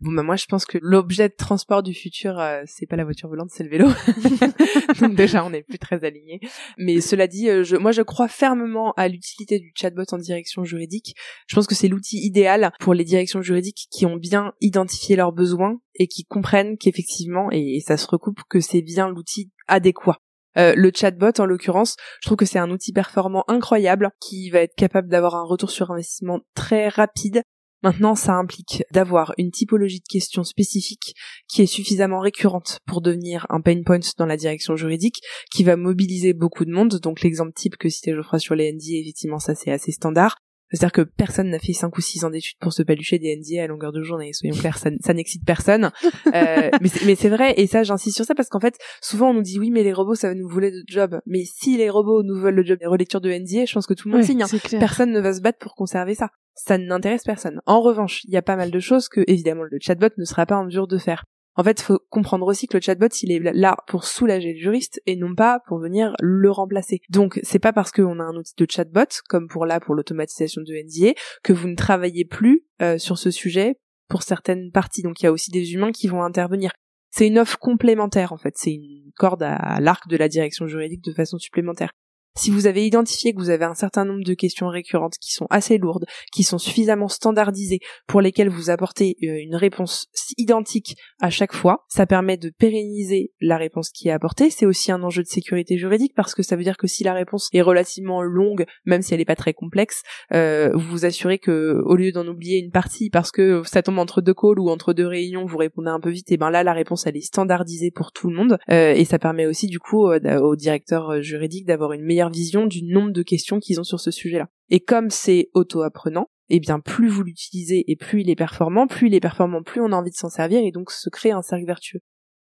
Bon bah moi je pense que l'objet de transport du futur euh, c'est pas la voiture volante c'est le vélo. Donc déjà on n'est plus très alignés. Mais cela dit euh, je, moi je crois fermement à l'utilité du chatbot en direction juridique. Je pense que c'est l'outil idéal pour les directions juridiques qui ont bien identifié leurs besoins et qui comprennent qu'effectivement et, ça se recoupe que c'est bien l'outil adéquat. Euh, le chatbot, en l'occurrence, je trouve que c'est un outil performant incroyable qui va être capable d'avoir un retour sur investissement très rapide, Maintenant, ça implique d'avoir une typologie de questions spécifiques qui est suffisamment récurrente pour devenir un pain point dans la direction juridique, qui va mobiliser beaucoup de monde. Donc l'exemple type que citait Geoffroy sur les NDA, effectivement, ça c'est assez standard. C'est-à-dire que personne n'a fait 5 ou 6 ans d'études pour se palucher des NDA à longueur de journée, soyons clairs, ça, ça n'excite personne. Euh, mais c'est vrai, et ça j'insiste sur ça parce qu'en fait, souvent on nous dit oui mais les robots ça va nous voler de job. Mais si les robots nous veulent le job des relectures de NDA, je pense que tout le monde signe. Hein. Personne ne va se battre pour conserver ça. Ça n'intéresse personne. En revanche, il y a pas mal de choses que évidemment le chatbot ne sera pas en mesure de faire. En fait, faut comprendre aussi que le chatbot, il est là pour soulager le juriste et non pas pour venir le remplacer. Donc, c'est pas parce qu'on a un outil de chatbot, comme pour là, pour l'automatisation de NDA, que vous ne travaillez plus euh, sur ce sujet pour certaines parties. Donc, il y a aussi des humains qui vont intervenir. C'est une offre complémentaire en fait, c'est une corde à l'arc de la direction juridique de façon supplémentaire. Si vous avez identifié que vous avez un certain nombre de questions récurrentes qui sont assez lourdes, qui sont suffisamment standardisées pour lesquelles vous apportez euh, une réponse identique à chaque fois, ça permet de pérenniser la réponse qui est apportée. C'est aussi un enjeu de sécurité juridique parce que ça veut dire que si la réponse est relativement longue, même si elle n'est pas très complexe, euh, vous vous assurez que au lieu d'en oublier une partie parce que ça tombe entre deux calls ou entre deux réunions, vous répondez un peu vite, et ben là la réponse elle est standardisée pour tout le monde euh, et ça permet aussi du coup au directeur juridique d'avoir une meilleure vision du nombre de questions qu'ils ont sur ce sujet-là. Et comme c'est auto-apprenant, eh bien plus vous l'utilisez et plus il est performant, plus il est performant, plus on a envie de s'en servir et donc se crée un cercle vertueux.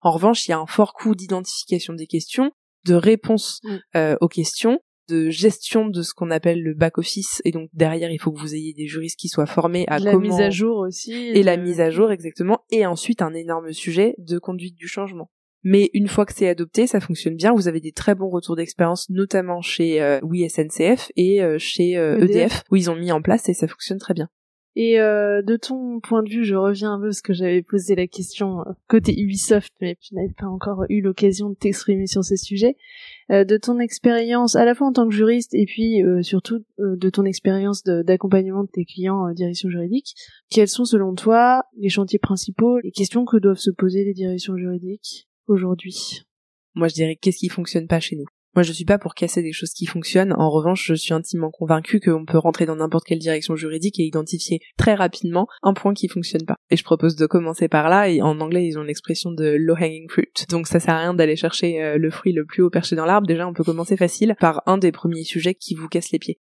En revanche, il y a un fort coût d'identification des questions, de réponse mm. euh, aux questions, de gestion de ce qu'on appelle le back office et donc derrière il faut que vous ayez des juristes qui soient formés à la mise à jour aussi et la mise à jour exactement et ensuite un énorme sujet de conduite du changement mais une fois que c'est adopté, ça fonctionne bien. Vous avez des très bons retours d'expérience, notamment chez euh, oui SNCF et euh, chez EDF, euh, e où ils ont mis en place et ça fonctionne très bien. Et euh, de ton point de vue, je reviens un peu parce que j'avais posé la question côté Ubisoft, mais tu n'avais pas encore eu l'occasion de t'exprimer sur ces sujets. de ton expérience, à la fois en tant que juriste et puis surtout de ton expérience d'accompagnement de, tes clients en direction juridique, quels sont selon toi les chantiers principaux, les questions que doivent se poser les directions juridiques? Aujourd'hui? Moi, je dirais qu'est-ce qui fonctionne pas chez nous? Moi, je suis pas pour casser des choses qui fonctionnent. En revanche, je suis intimement convaincue qu'on peut rentrer dans n'importe quelle direction juridique et identifier très rapidement un point qui fonctionne pas. Et je propose de commencer par là. Et en anglais, ils ont l'expression de low hanging fruit. Donc, ça sert à rien d'aller chercher euh, le fruit le plus haut perché dans l'arbre. Déjà, on peut commencer facile par un des premiers sujets qui vous casse les pieds.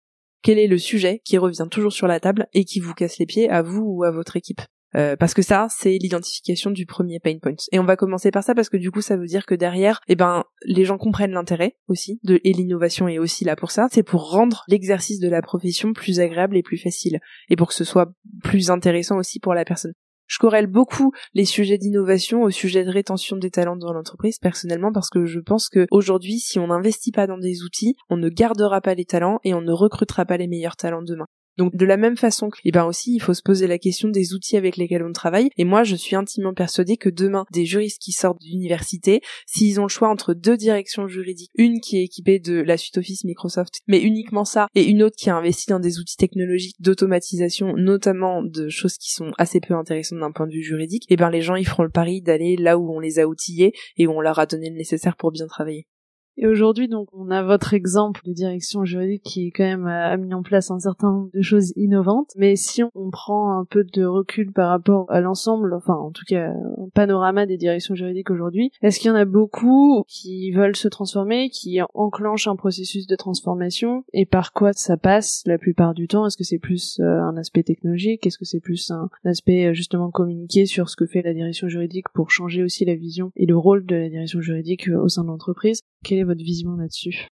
Quel est le sujet qui revient toujours sur la table et qui vous casse les pieds à vous ou à votre équipe? Euh, parce que ça, c'est l'identification du premier pain point. Et on va commencer par ça parce que du coup, ça veut dire que derrière, eh ben, les gens comprennent l'intérêt aussi de et l'innovation est aussi là pour ça. C'est pour rendre l'exercice de la profession plus agréable et plus facile, et pour que ce soit plus intéressant aussi pour la personne. Je corrèle beaucoup les sujets d'innovation au sujet de rétention des talents dans l'entreprise personnellement parce que je pense que aujourd'hui, si on n'investit pas dans des outils, on ne gardera pas les talents et on ne recrutera pas les meilleurs talents demain. Donc de la même façon eh ben aussi, il faut se poser la question des outils avec lesquels on travaille. Et moi, je suis intimement persuadée que demain, des juristes qui sortent d'université, s'ils ont le choix entre deux directions juridiques, une qui est équipée de la suite Office Microsoft, mais uniquement ça, et une autre qui a investi dans des outils technologiques d'automatisation, notamment de choses qui sont assez peu intéressantes d'un point de vue juridique, eh ben les gens ils feront le pari d'aller là où on les a outillés et où on leur a donné le nécessaire pour bien travailler. Et aujourd'hui, donc, on a votre exemple de direction juridique qui, quand même, a mis en place un certain nombre de choses innovantes. Mais si on prend un peu de recul par rapport à l'ensemble, enfin, en tout cas, un panorama des directions juridiques aujourd'hui, est-ce qu'il y en a beaucoup qui veulent se transformer, qui enclenchent un processus de transformation? Et par quoi ça passe la plupart du temps? Est-ce que c'est plus euh, un aspect technologique? Est-ce que c'est plus un aspect, euh, justement, communiqué sur ce que fait la direction juridique pour changer aussi la vision et le rôle de la direction juridique euh, au sein de l'entreprise? Quelle est votre vision là-dessus?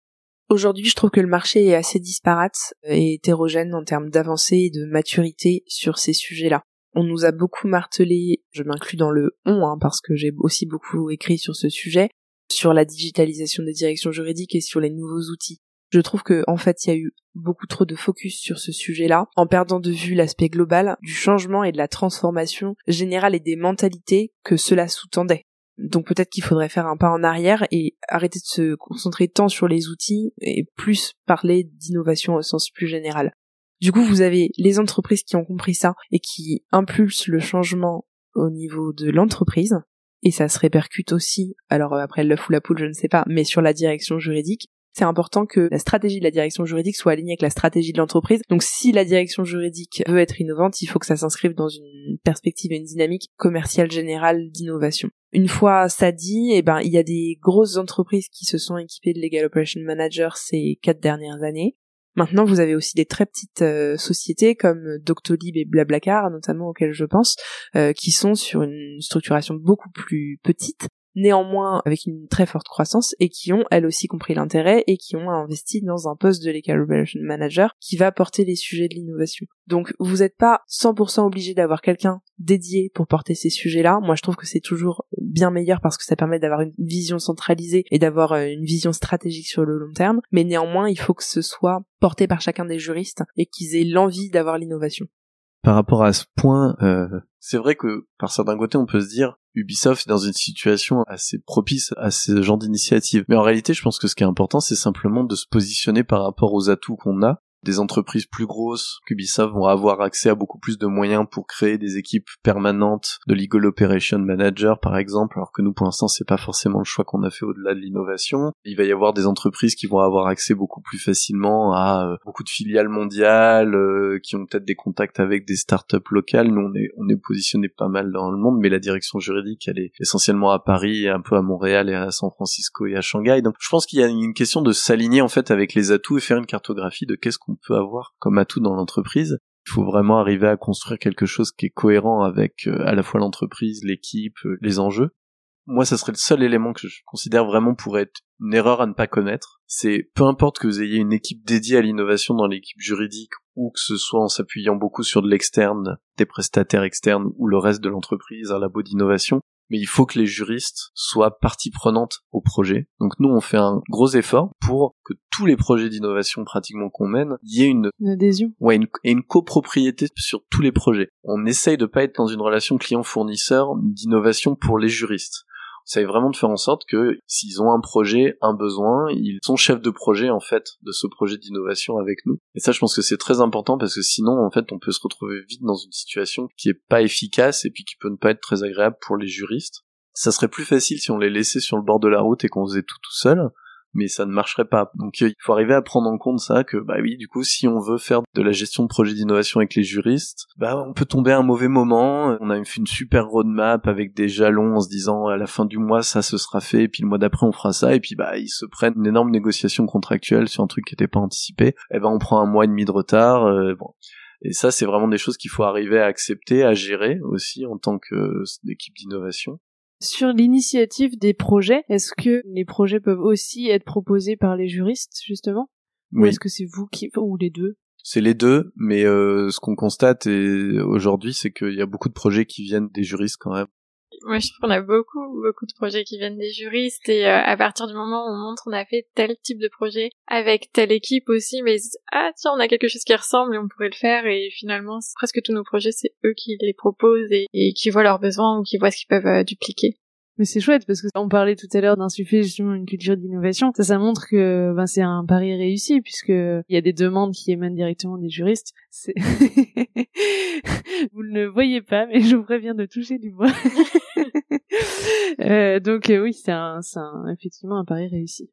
Aujourd'hui, je trouve que le marché est assez disparate et hétérogène en termes d'avancée et de maturité sur ces sujets-là. On nous a beaucoup martelé, je m'inclus dans le on, hein, parce que j'ai aussi beaucoup écrit sur ce sujet, sur la digitalisation des directions juridiques et sur les nouveaux outils. Je trouve que en fait, il y a eu beaucoup trop de focus sur ce sujet-là, en perdant de vue l'aspect global du changement et de la transformation générale et des mentalités que cela sous-tendait. Donc peut-être qu'il faudrait faire un pas en arrière et arrêter de se concentrer tant sur les outils et plus parler d'innovation au sens plus général. Du coup, vous avez les entreprises qui ont compris ça et qui impulsent le changement au niveau de l'entreprise. Et ça se répercute aussi, alors après l'œuf ou la poule, je ne sais pas, mais sur la direction juridique c'est important que la stratégie de la direction juridique soit alignée avec la stratégie de l'entreprise. Donc si la direction juridique veut être innovante, il faut que ça s'inscrive dans une perspective et une dynamique commerciale générale d'innovation. Une fois ça dit, eh ben il y a des grosses entreprises qui se sont équipées de Legal Operation Manager ces quatre dernières années. Maintenant, vous avez aussi des très petites euh, sociétés comme Doctolib et Blablacar, notamment auxquelles je pense, euh, qui sont sur une structuration beaucoup plus petite, néanmoins avec une très forte croissance et qui ont elles aussi compris l'intérêt et qui ont investi dans un poste de Legal Manager qui va porter les sujets de l'innovation. Donc vous n'êtes pas 100% obligé d'avoir quelqu'un dédié pour porter ces sujets-là. Moi je trouve que c'est toujours bien meilleur parce que ça permet d'avoir une vision centralisée et d'avoir euh, une vision stratégique sur le long terme. Mais néanmoins il faut que ce soit porté par chacun des juristes et qu'ils aient l'envie d'avoir l'innovation par rapport à ce point, euh, c'est vrai que par certains côtés, on peut se dire Ubisoft est dans une situation assez propice à ce genre d'initiative. Mais en réalité, je pense que ce qui est important, c'est simplement de se positionner par rapport aux atouts qu'on a des entreprises plus grosses qu'Ubisoft vont avoir accès à beaucoup plus de moyens pour créer des équipes permanentes de legal operation manager par exemple alors que nous pour l'instant c'est pas forcément le choix qu'on a fait au-delà de l'innovation. Il va y avoir des entreprises qui vont avoir accès beaucoup plus facilement à euh, beaucoup de filiales mondiales euh, qui ont peut-être des contacts avec des startups locales. Nous on est on est positionné pas mal dans le monde mais la direction juridique elle est essentiellement à Paris un peu à Montréal et à San Francisco et à Shanghai. Donc je pense qu'il y a une question de s'aligner en fait avec les atouts et faire une cartographie de qu'est-ce qu'on peut avoir comme atout dans l'entreprise. Il faut vraiment arriver à construire quelque chose qui est cohérent avec euh, à la fois l'entreprise, l'équipe, euh, les enjeux. Moi, ça serait le seul élément que je considère vraiment pour être une erreur à ne pas connaître. C'est peu importe que vous ayez une équipe dédiée à l'innovation dans l'équipe juridique ou que ce soit en s'appuyant beaucoup sur de l'externe, des prestataires externes ou le reste de l'entreprise, un labo d'innovation, mais il faut que les juristes soient partie prenante au projet. Donc nous, on fait un gros effort pour que tous les projets d'innovation pratiquement qu'on mène, il y ait une, adhésion, ouais, une, et une copropriété sur tous les projets. On essaye de pas être dans une relation client-fournisseur d'innovation pour les juristes c'est vraiment de faire en sorte que s'ils ont un projet, un besoin, ils sont chefs de projet en fait de ce projet d'innovation avec nous. Et ça, je pense que c'est très important parce que sinon, en fait, on peut se retrouver vite dans une situation qui est pas efficace et puis qui peut ne pas être très agréable pour les juristes. Ça serait plus facile si on les laissait sur le bord de la route et qu'on faisait tout tout seul mais ça ne marcherait pas. Donc il faut arriver à prendre en compte ça que bah oui, du coup, si on veut faire de la gestion de projets d'innovation avec les juristes, bah on peut tomber à un mauvais moment. On a fait une super roadmap avec des jalons en se disant à la fin du mois ça se sera fait, et puis le mois d'après on fera ça, et puis bah ils se prennent une énorme négociation contractuelle sur un truc qui n'était pas anticipé. Et eh ben on prend un mois et demi de retard. Euh, bon. Et ça, c'est vraiment des choses qu'il faut arriver à accepter, à gérer aussi en tant qu'équipe d'innovation. Sur l'initiative des projets, est-ce que les projets peuvent aussi être proposés par les juristes, justement? Ou est-ce que c'est vous qui... ou les deux? C'est les deux, mais euh, ce qu'on constate aujourd'hui, c'est qu'il y a beaucoup de projets qui viennent des juristes quand même. Moi, je trouve qu'on a beaucoup, beaucoup de projets qui viennent des juristes et euh, à partir du moment où on montre on a fait tel type de projet avec telle équipe aussi, mais ah tiens, on a quelque chose qui ressemble et on pourrait le faire et finalement, presque tous nos projets, c'est eux qui les proposent et, qui voient leurs besoins ou qui voient ce qu'ils peuvent euh, dupliquer. Mais c'est chouette parce que on parlait tout à l'heure d'insuffler justement une culture d'innovation. Ça, ça montre que ben, c'est un pari réussi puisque il y a des demandes qui émanent directement des juristes. vous ne le voyez pas, mais je vous préviens de toucher du bois. euh, donc euh, oui, c'est un, un, effectivement un pari réussi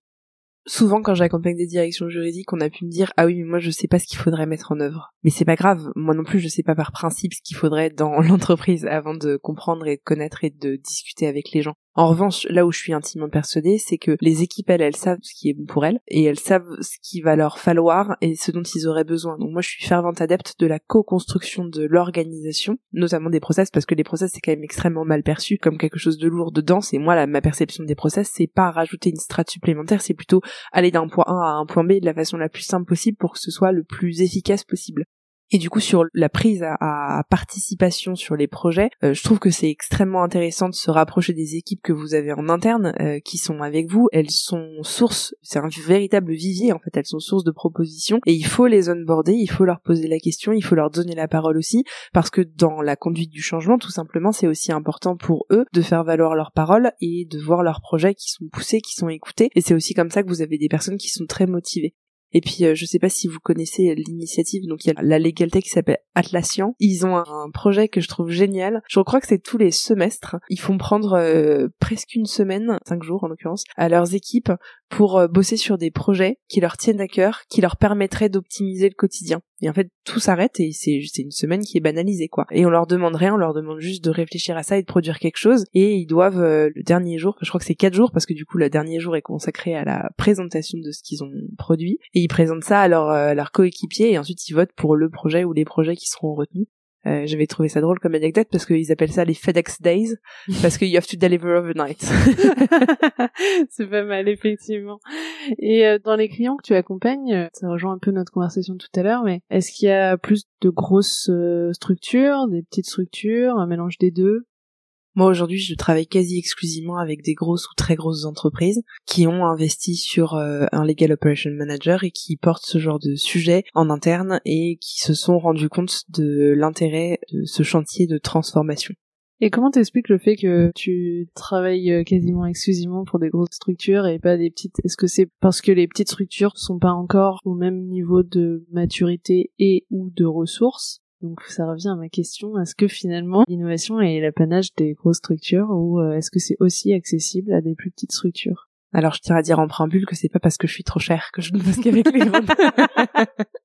souvent quand j'accompagne des directions juridiques, on a pu me dire ah oui mais moi je sais pas ce qu'il faudrait mettre en œuvre. Mais c'est pas grave, moi non plus je sais pas par principe ce qu'il faudrait dans l'entreprise avant de comprendre et de connaître et de discuter avec les gens. En revanche, là où je suis intimement persuadée, c'est que les équipes, elles, elles savent ce qui est bon pour elles, et elles savent ce qu'il va leur falloir et ce dont ils auraient besoin. Donc moi, je suis fervente adepte de la co-construction de l'organisation, notamment des process, parce que les process, c'est quand même extrêmement mal perçu comme quelque chose de lourd dedans. Et moi, ma perception des process, c'est pas rajouter une strate supplémentaire, c'est plutôt aller d'un point A à un point B de la façon la plus simple possible pour que ce soit le plus efficace possible. Et du coup, sur la prise à, participation sur les projets, euh, je trouve que c'est extrêmement intéressant de se rapprocher des équipes que vous avez en interne, euh, qui sont avec vous. Elles sont source, c'est un véritable vivier en fait. Elles sont source de propositions et il faut les onboarder, il faut leur poser la question, il faut leur donner la parole aussi, parce que dans la conduite du changement, tout simplement, c'est aussi important pour eux de faire valoir leur parole et de voir leurs projets qui sont poussés, qui sont écoutés. Et c'est aussi comme ça que vous avez des personnes qui sont très motivées. Et puis, euh, je sais pas si vous connaissez l'initiative, donc il y a la légalité qui s'appelle Atlassian. Ils ont un projet que je trouve génial. Je crois que c'est tous les semestres. Ils font prendre euh, presque une semaine, cinq jours en l'occurrence, à leurs équipes pour euh, bosser sur des projets qui leur tiennent à cœur, qui leur permettraient d'optimiser le quotidien. Et en fait, tout s'arrête et c'est une semaine qui est banalisée, quoi. Et on leur demande rien, on leur demande juste de réfléchir à ça et de produire quelque chose. Et ils doivent le dernier jour, je crois que c'est quatre jours parce que du coup le dernier jour est consacré à la présentation de ce qu'ils ont produit ils présentent ça à leur, euh, leur coéquipier et ensuite ils votent pour le projet ou les projets qui seront retenus. Euh, J'avais trouvé ça drôle comme anecdote parce qu'ils appellent ça les FedEx Days parce que you have to deliver overnight. c'est pas mal effectivement. Et euh, dans les clients que tu accompagnes, euh, ça rejoint un peu notre conversation tout à l'heure, mais est-ce qu'il y a plus de grosses structures, des petites structures, un mélange des deux? Moi aujourd'hui, je travaille quasi exclusivement avec des grosses ou très grosses entreprises qui ont investi sur euh, un legal operation manager et qui portent ce genre de sujet en interne et qui se sont rendus compte de l'intérêt de ce chantier de transformation. Et comment t'expliques le fait que tu travailles euh, quasiment exclusivement pour des grosses structures et pas des petites? Est-ce que c'est parce que les petites structures sont pas encore au même niveau de maturité et ou de ressources? Donc ça revient à ma question, est-ce que finalement l'innovation est l'apanage des grosses structures ou euh, est-ce que c'est aussi accessible à des plus petites structures? Alors je tiens à dire en préambule que c'est pas parce que je suis trop chère que je ne bosse qu'avec les grandes.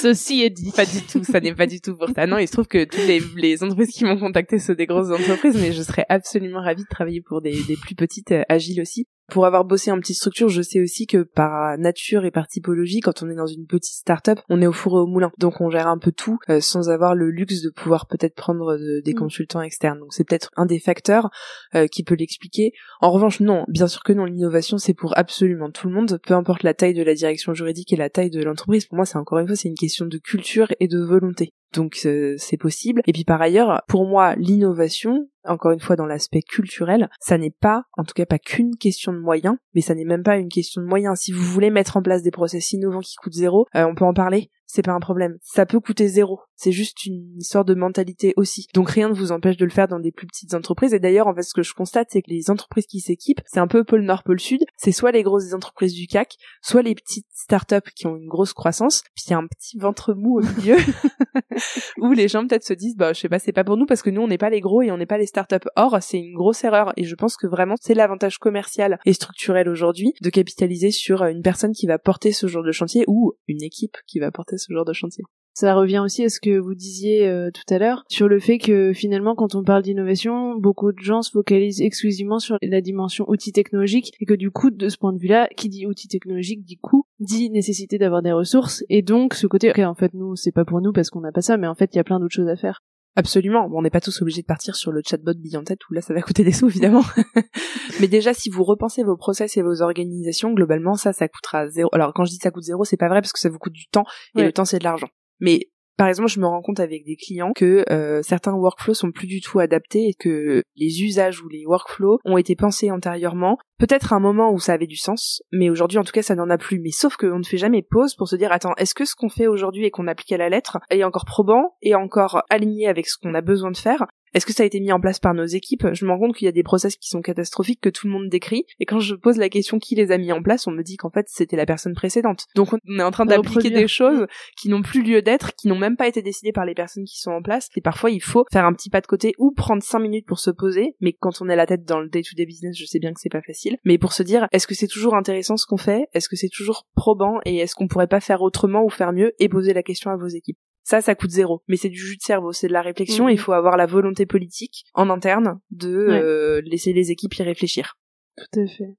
Ceci est dit. Pas du tout, ça n'est pas du tout pour ça. Non, il se trouve que toutes les, les entreprises qui m'ont contacté sont des grosses entreprises, mais je serais absolument ravie de travailler pour des, des plus petites, euh, agiles aussi. Pour avoir bossé en petite structure, je sais aussi que par nature et par typologie, quand on est dans une petite start-up, on est au four et au moulin. Donc on gère un peu tout euh, sans avoir le luxe de pouvoir peut-être prendre des mm. consultants externes. Donc c'est peut-être un des facteurs euh, qui peut l'expliquer. En revanche, non, bien sûr que non, l'innovation c'est pour absolument tout le monde, peu importe la taille de la direction juridique et la taille de l'entreprise. Pour moi, c'est encore une fois, c'est une question de culture et de volonté. Donc euh, c'est possible. Et puis par ailleurs, pour moi, l'innovation, encore une fois dans l'aspect culturel, ça n'est pas, en tout cas pas qu'une question de moyens, mais ça n'est même pas une question de moyens. Si vous voulez mettre en place des process innovants qui coûtent zéro, euh, on peut en parler c'est pas un problème. Ça peut coûter zéro. C'est juste une histoire de mentalité aussi. Donc rien ne vous empêche de le faire dans des plus petites entreprises. Et d'ailleurs, en fait, ce que je constate, c'est que les entreprises qui s'équipent, c'est un peu pôle nord, pôle sud. C'est soit les grosses entreprises du CAC, soit les petites startups qui ont une grosse croissance. Puis il y a un petit ventre mou au milieu où les gens peut-être se disent, bah, je sais pas, c'est pas pour nous parce que nous, on n'est pas les gros et on n'est pas les startups. Or, c'est une grosse erreur. Et je pense que vraiment, c'est l'avantage commercial et structurel aujourd'hui de capitaliser sur une personne qui va porter ce genre de chantier ou une équipe qui va porter ce genre de chantier. Ça revient aussi à ce que vous disiez euh, tout à l'heure sur le fait que finalement quand on parle d'innovation, beaucoup de gens se focalisent exclusivement sur la dimension outils technologiques et que du coup de ce point de vue-là, qui dit outils technologiques dit coût, dit nécessité d'avoir des ressources et donc ce côté ok en fait nous c'est pas pour nous parce qu'on n'a pas ça mais en fait il y a plein d'autres choses à faire. Absolument. Bon, on n'est pas tous obligés de partir sur le chatbot en tête où là ça va coûter des sous évidemment. Mais déjà, si vous repensez vos process et vos organisations, globalement, ça, ça coûtera zéro. Alors quand je dis ça coûte zéro, c'est pas vrai parce que ça vous coûte du temps et le temps c'est de l'argent. Mais par exemple, je me rends compte avec des clients que euh, certains workflows sont plus du tout adaptés et que les usages ou les workflows ont été pensés antérieurement. Peut-être à un moment où ça avait du sens, mais aujourd'hui en tout cas ça n'en a plus. Mais sauf qu'on ne fait jamais pause pour se dire attends, est-ce que ce qu'on fait aujourd'hui et qu'on applique à la lettre est encore probant et encore aligné avec ce qu'on a besoin de faire? Est-ce que ça a été mis en place par nos équipes? Je me rends compte qu'il y a des process qui sont catastrophiques que tout le monde décrit. Et quand je pose la question qui les a mis en place, on me dit qu'en fait c'était la personne précédente. Donc on est en train d'appliquer des choses qui n'ont plus lieu d'être, qui n'ont même pas été décidées par les personnes qui sont en place. Et parfois il faut faire un petit pas de côté ou prendre cinq minutes pour se poser. Mais quand on est la tête dans le day-to-day business, je sais bien que c'est pas facile. Mais pour se dire, est-ce que c'est toujours intéressant ce qu'on fait? Est-ce que c'est toujours probant? Et est-ce qu'on pourrait pas faire autrement ou faire mieux? Et poser la question à vos équipes. Ça, ça coûte zéro. Mais c'est du jus de cerveau, c'est de la réflexion. Mhm. Il faut avoir la volonté politique en interne de euh, laisser les équipes y réfléchir. Tout à fait.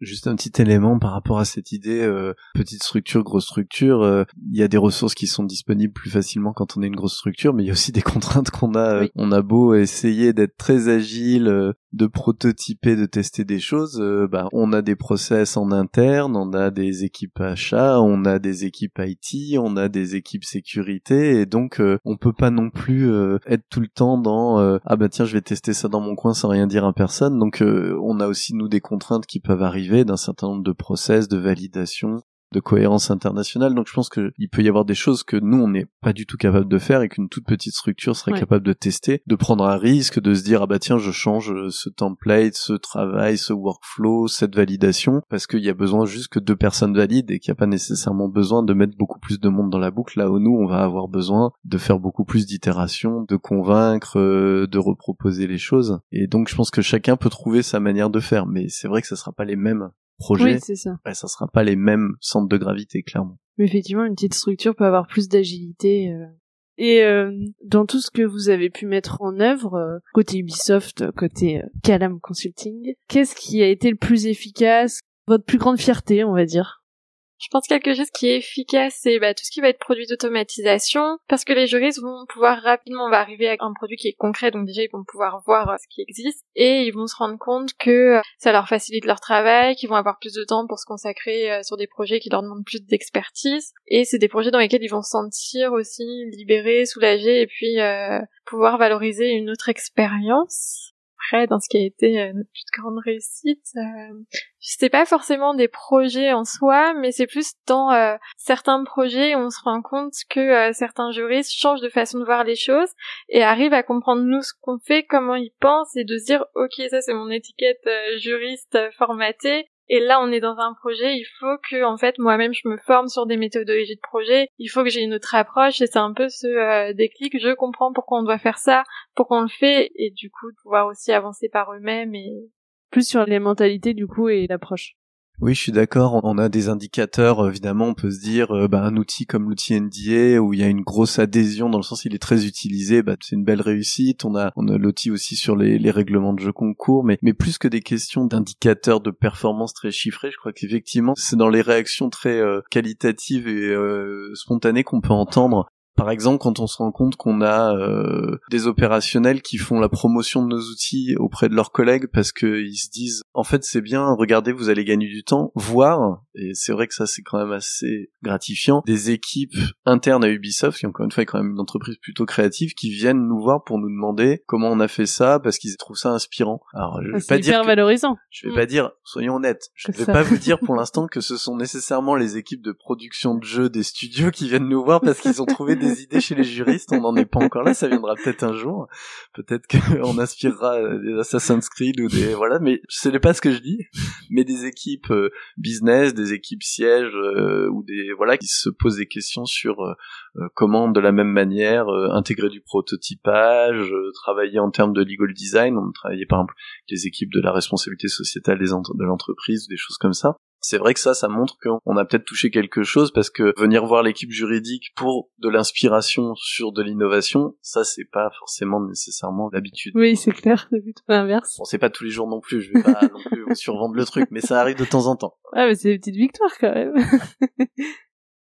Juste un petit élément par rapport à cette idée euh, petite structure, grosse structure. Euh, il y a des ressources qui sont disponibles plus facilement quand on est une grosse structure, mais il y a aussi des contraintes qu'on a. On a beau essayer d'être très agile, de prototyper, de tester des choses, euh, bah, on a des process en interne, on a des équipes achats, on a des équipes IT, on a des équipes sécurité, et donc euh, on peut pas non plus euh, être tout le temps dans ah bah tiens je vais tester ça dans mon coin sans rien dire à personne. Donc on a aussi nous des contraintes qui peuvent arriver d'un certain nombre de process, de validation, de cohérence internationale. Donc je pense qu'il peut y avoir des choses que nous on n'est pas du tout capable de faire et qu'une toute petite structure serait capable de tester, de prendre un risque, de se dire ah bah tiens je change ce template, ce travail, ce workflow, cette validation parce qu'il y a besoin juste que deux personnes valident et qu'il n'y a pas nécessairement besoin de mettre beaucoup plus de monde dans la boucle. Là où nous on va avoir besoin de faire beaucoup plus d'itérations, de convaincre, euh, de reproposer les choses. Et donc je pense que chacun peut trouver sa manière de faire, mais c'est vrai que ce sera pas les mêmes projet, oui, c'est ça. Bah, ça sera pas les mêmes centres de gravité, clairement. Mais effectivement, une petite structure peut avoir plus d'agilité. Euh. Et euh, dans tout ce que vous avez pu mettre en œuvre, euh, côté Ubisoft, côté Calam Consulting, qu'est-ce qui a été le plus efficace, votre plus grande fierté, on va dire je pense quelque chose qui est efficace, c'est bah, tout ce qui va être produit d'automatisation, parce que les juristes vont pouvoir rapidement, on arriver à un produit qui est concret, donc déjà ils vont pouvoir voir euh, ce qui existe, et ils vont se rendre compte que euh, ça leur facilite leur travail, qu'ils vont avoir plus de temps pour se consacrer euh, sur des projets qui leur demandent plus d'expertise, et c'est des projets dans lesquels ils vont se sentir aussi libérés, soulagés, et puis pouvoir valoriser une autre expérience. Dans ce qui a été euh, notre plus grande réussite. Euh, c'est pas forcément des projets en soi, mais c'est plus dans euh, certains projets où on se rend compte que certains juristes changent de façon de voir les choses et arrivent à comprendre nous ce qu'on fait, comment ils pensent et de se dire ok ça c'est mon étiquette juriste formatée et là, on est dans un projet, il faut que, en fait, moi-même, je me forme sur des méthodologies de projet. Il faut que j'ai une autre approche. Et c'est un peu ce euh, déclic. Je comprends pourquoi on doit faire ça, pourquoi on le fait, et du coup, pouvoir aussi avancer par eux-mêmes et plus sur les mentalités du coup et l'approche. Oui, je suis d'accord. On a des indicateurs, évidemment. On peut se dire, euh, bah, un outil comme l'outil NDA où il y a une grosse adhésion dans le sens il est très utilisé, bah, c'est une belle réussite. On a, on a l'outil aussi sur les, les règlements de jeu concours, mais, mais plus que des questions d'indicateurs de performance très chiffrés, je crois qu'effectivement, c'est dans les réactions très euh, qualitatives et euh, spontanées qu'on peut entendre par exemple, quand on se rend compte qu'on a euh, des opérationnels qui font la promotion de nos outils auprès de leurs collègues parce qu'ils se disent en fait c'est bien, regardez, vous allez gagner du temps, voire, et c'est vrai que ça c'est quand même assez gratifiant, des équipes internes à Ubisoft, qui encore une fois est quand même une entreprise plutôt créative, qui viennent nous voir pour nous demander comment on a fait ça parce qu'ils trouvent ça inspirant. Alors je vais pas dire valorisant. Je vais pas dire, soyons honnêtes, je vais pas vous dire pour l'instant que ce sont nécessairement les équipes de production de jeux des studios qui viennent nous voir parce qu'ils ont trouvé des idées chez les juristes, on n'en est pas encore là, ça viendra peut-être un jour. Peut-être qu'on inspirera des Assassin's Creed ou des voilà, mais ce n'est pas ce que je dis, mais des équipes euh, business, des équipes sièges euh, ou des voilà qui se posent des questions sur euh, comment de la même manière intégrer du prototypage, travailler en termes de legal design, on travaillait par exemple les équipes de la responsabilité sociétale de l'entreprise, des choses comme ça c'est vrai que ça, ça montre qu'on a peut-être touché quelque chose parce que venir voir l'équipe juridique pour de l'inspiration sur de l'innovation, ça c'est pas forcément nécessairement l'habitude. Oui, c'est clair, c'est plutôt l'inverse. Bon, c'est pas tous les jours non plus, je vais pas non plus survendre le truc, mais ça arrive de temps en temps. Ah, mais c'est des petites victoires quand même.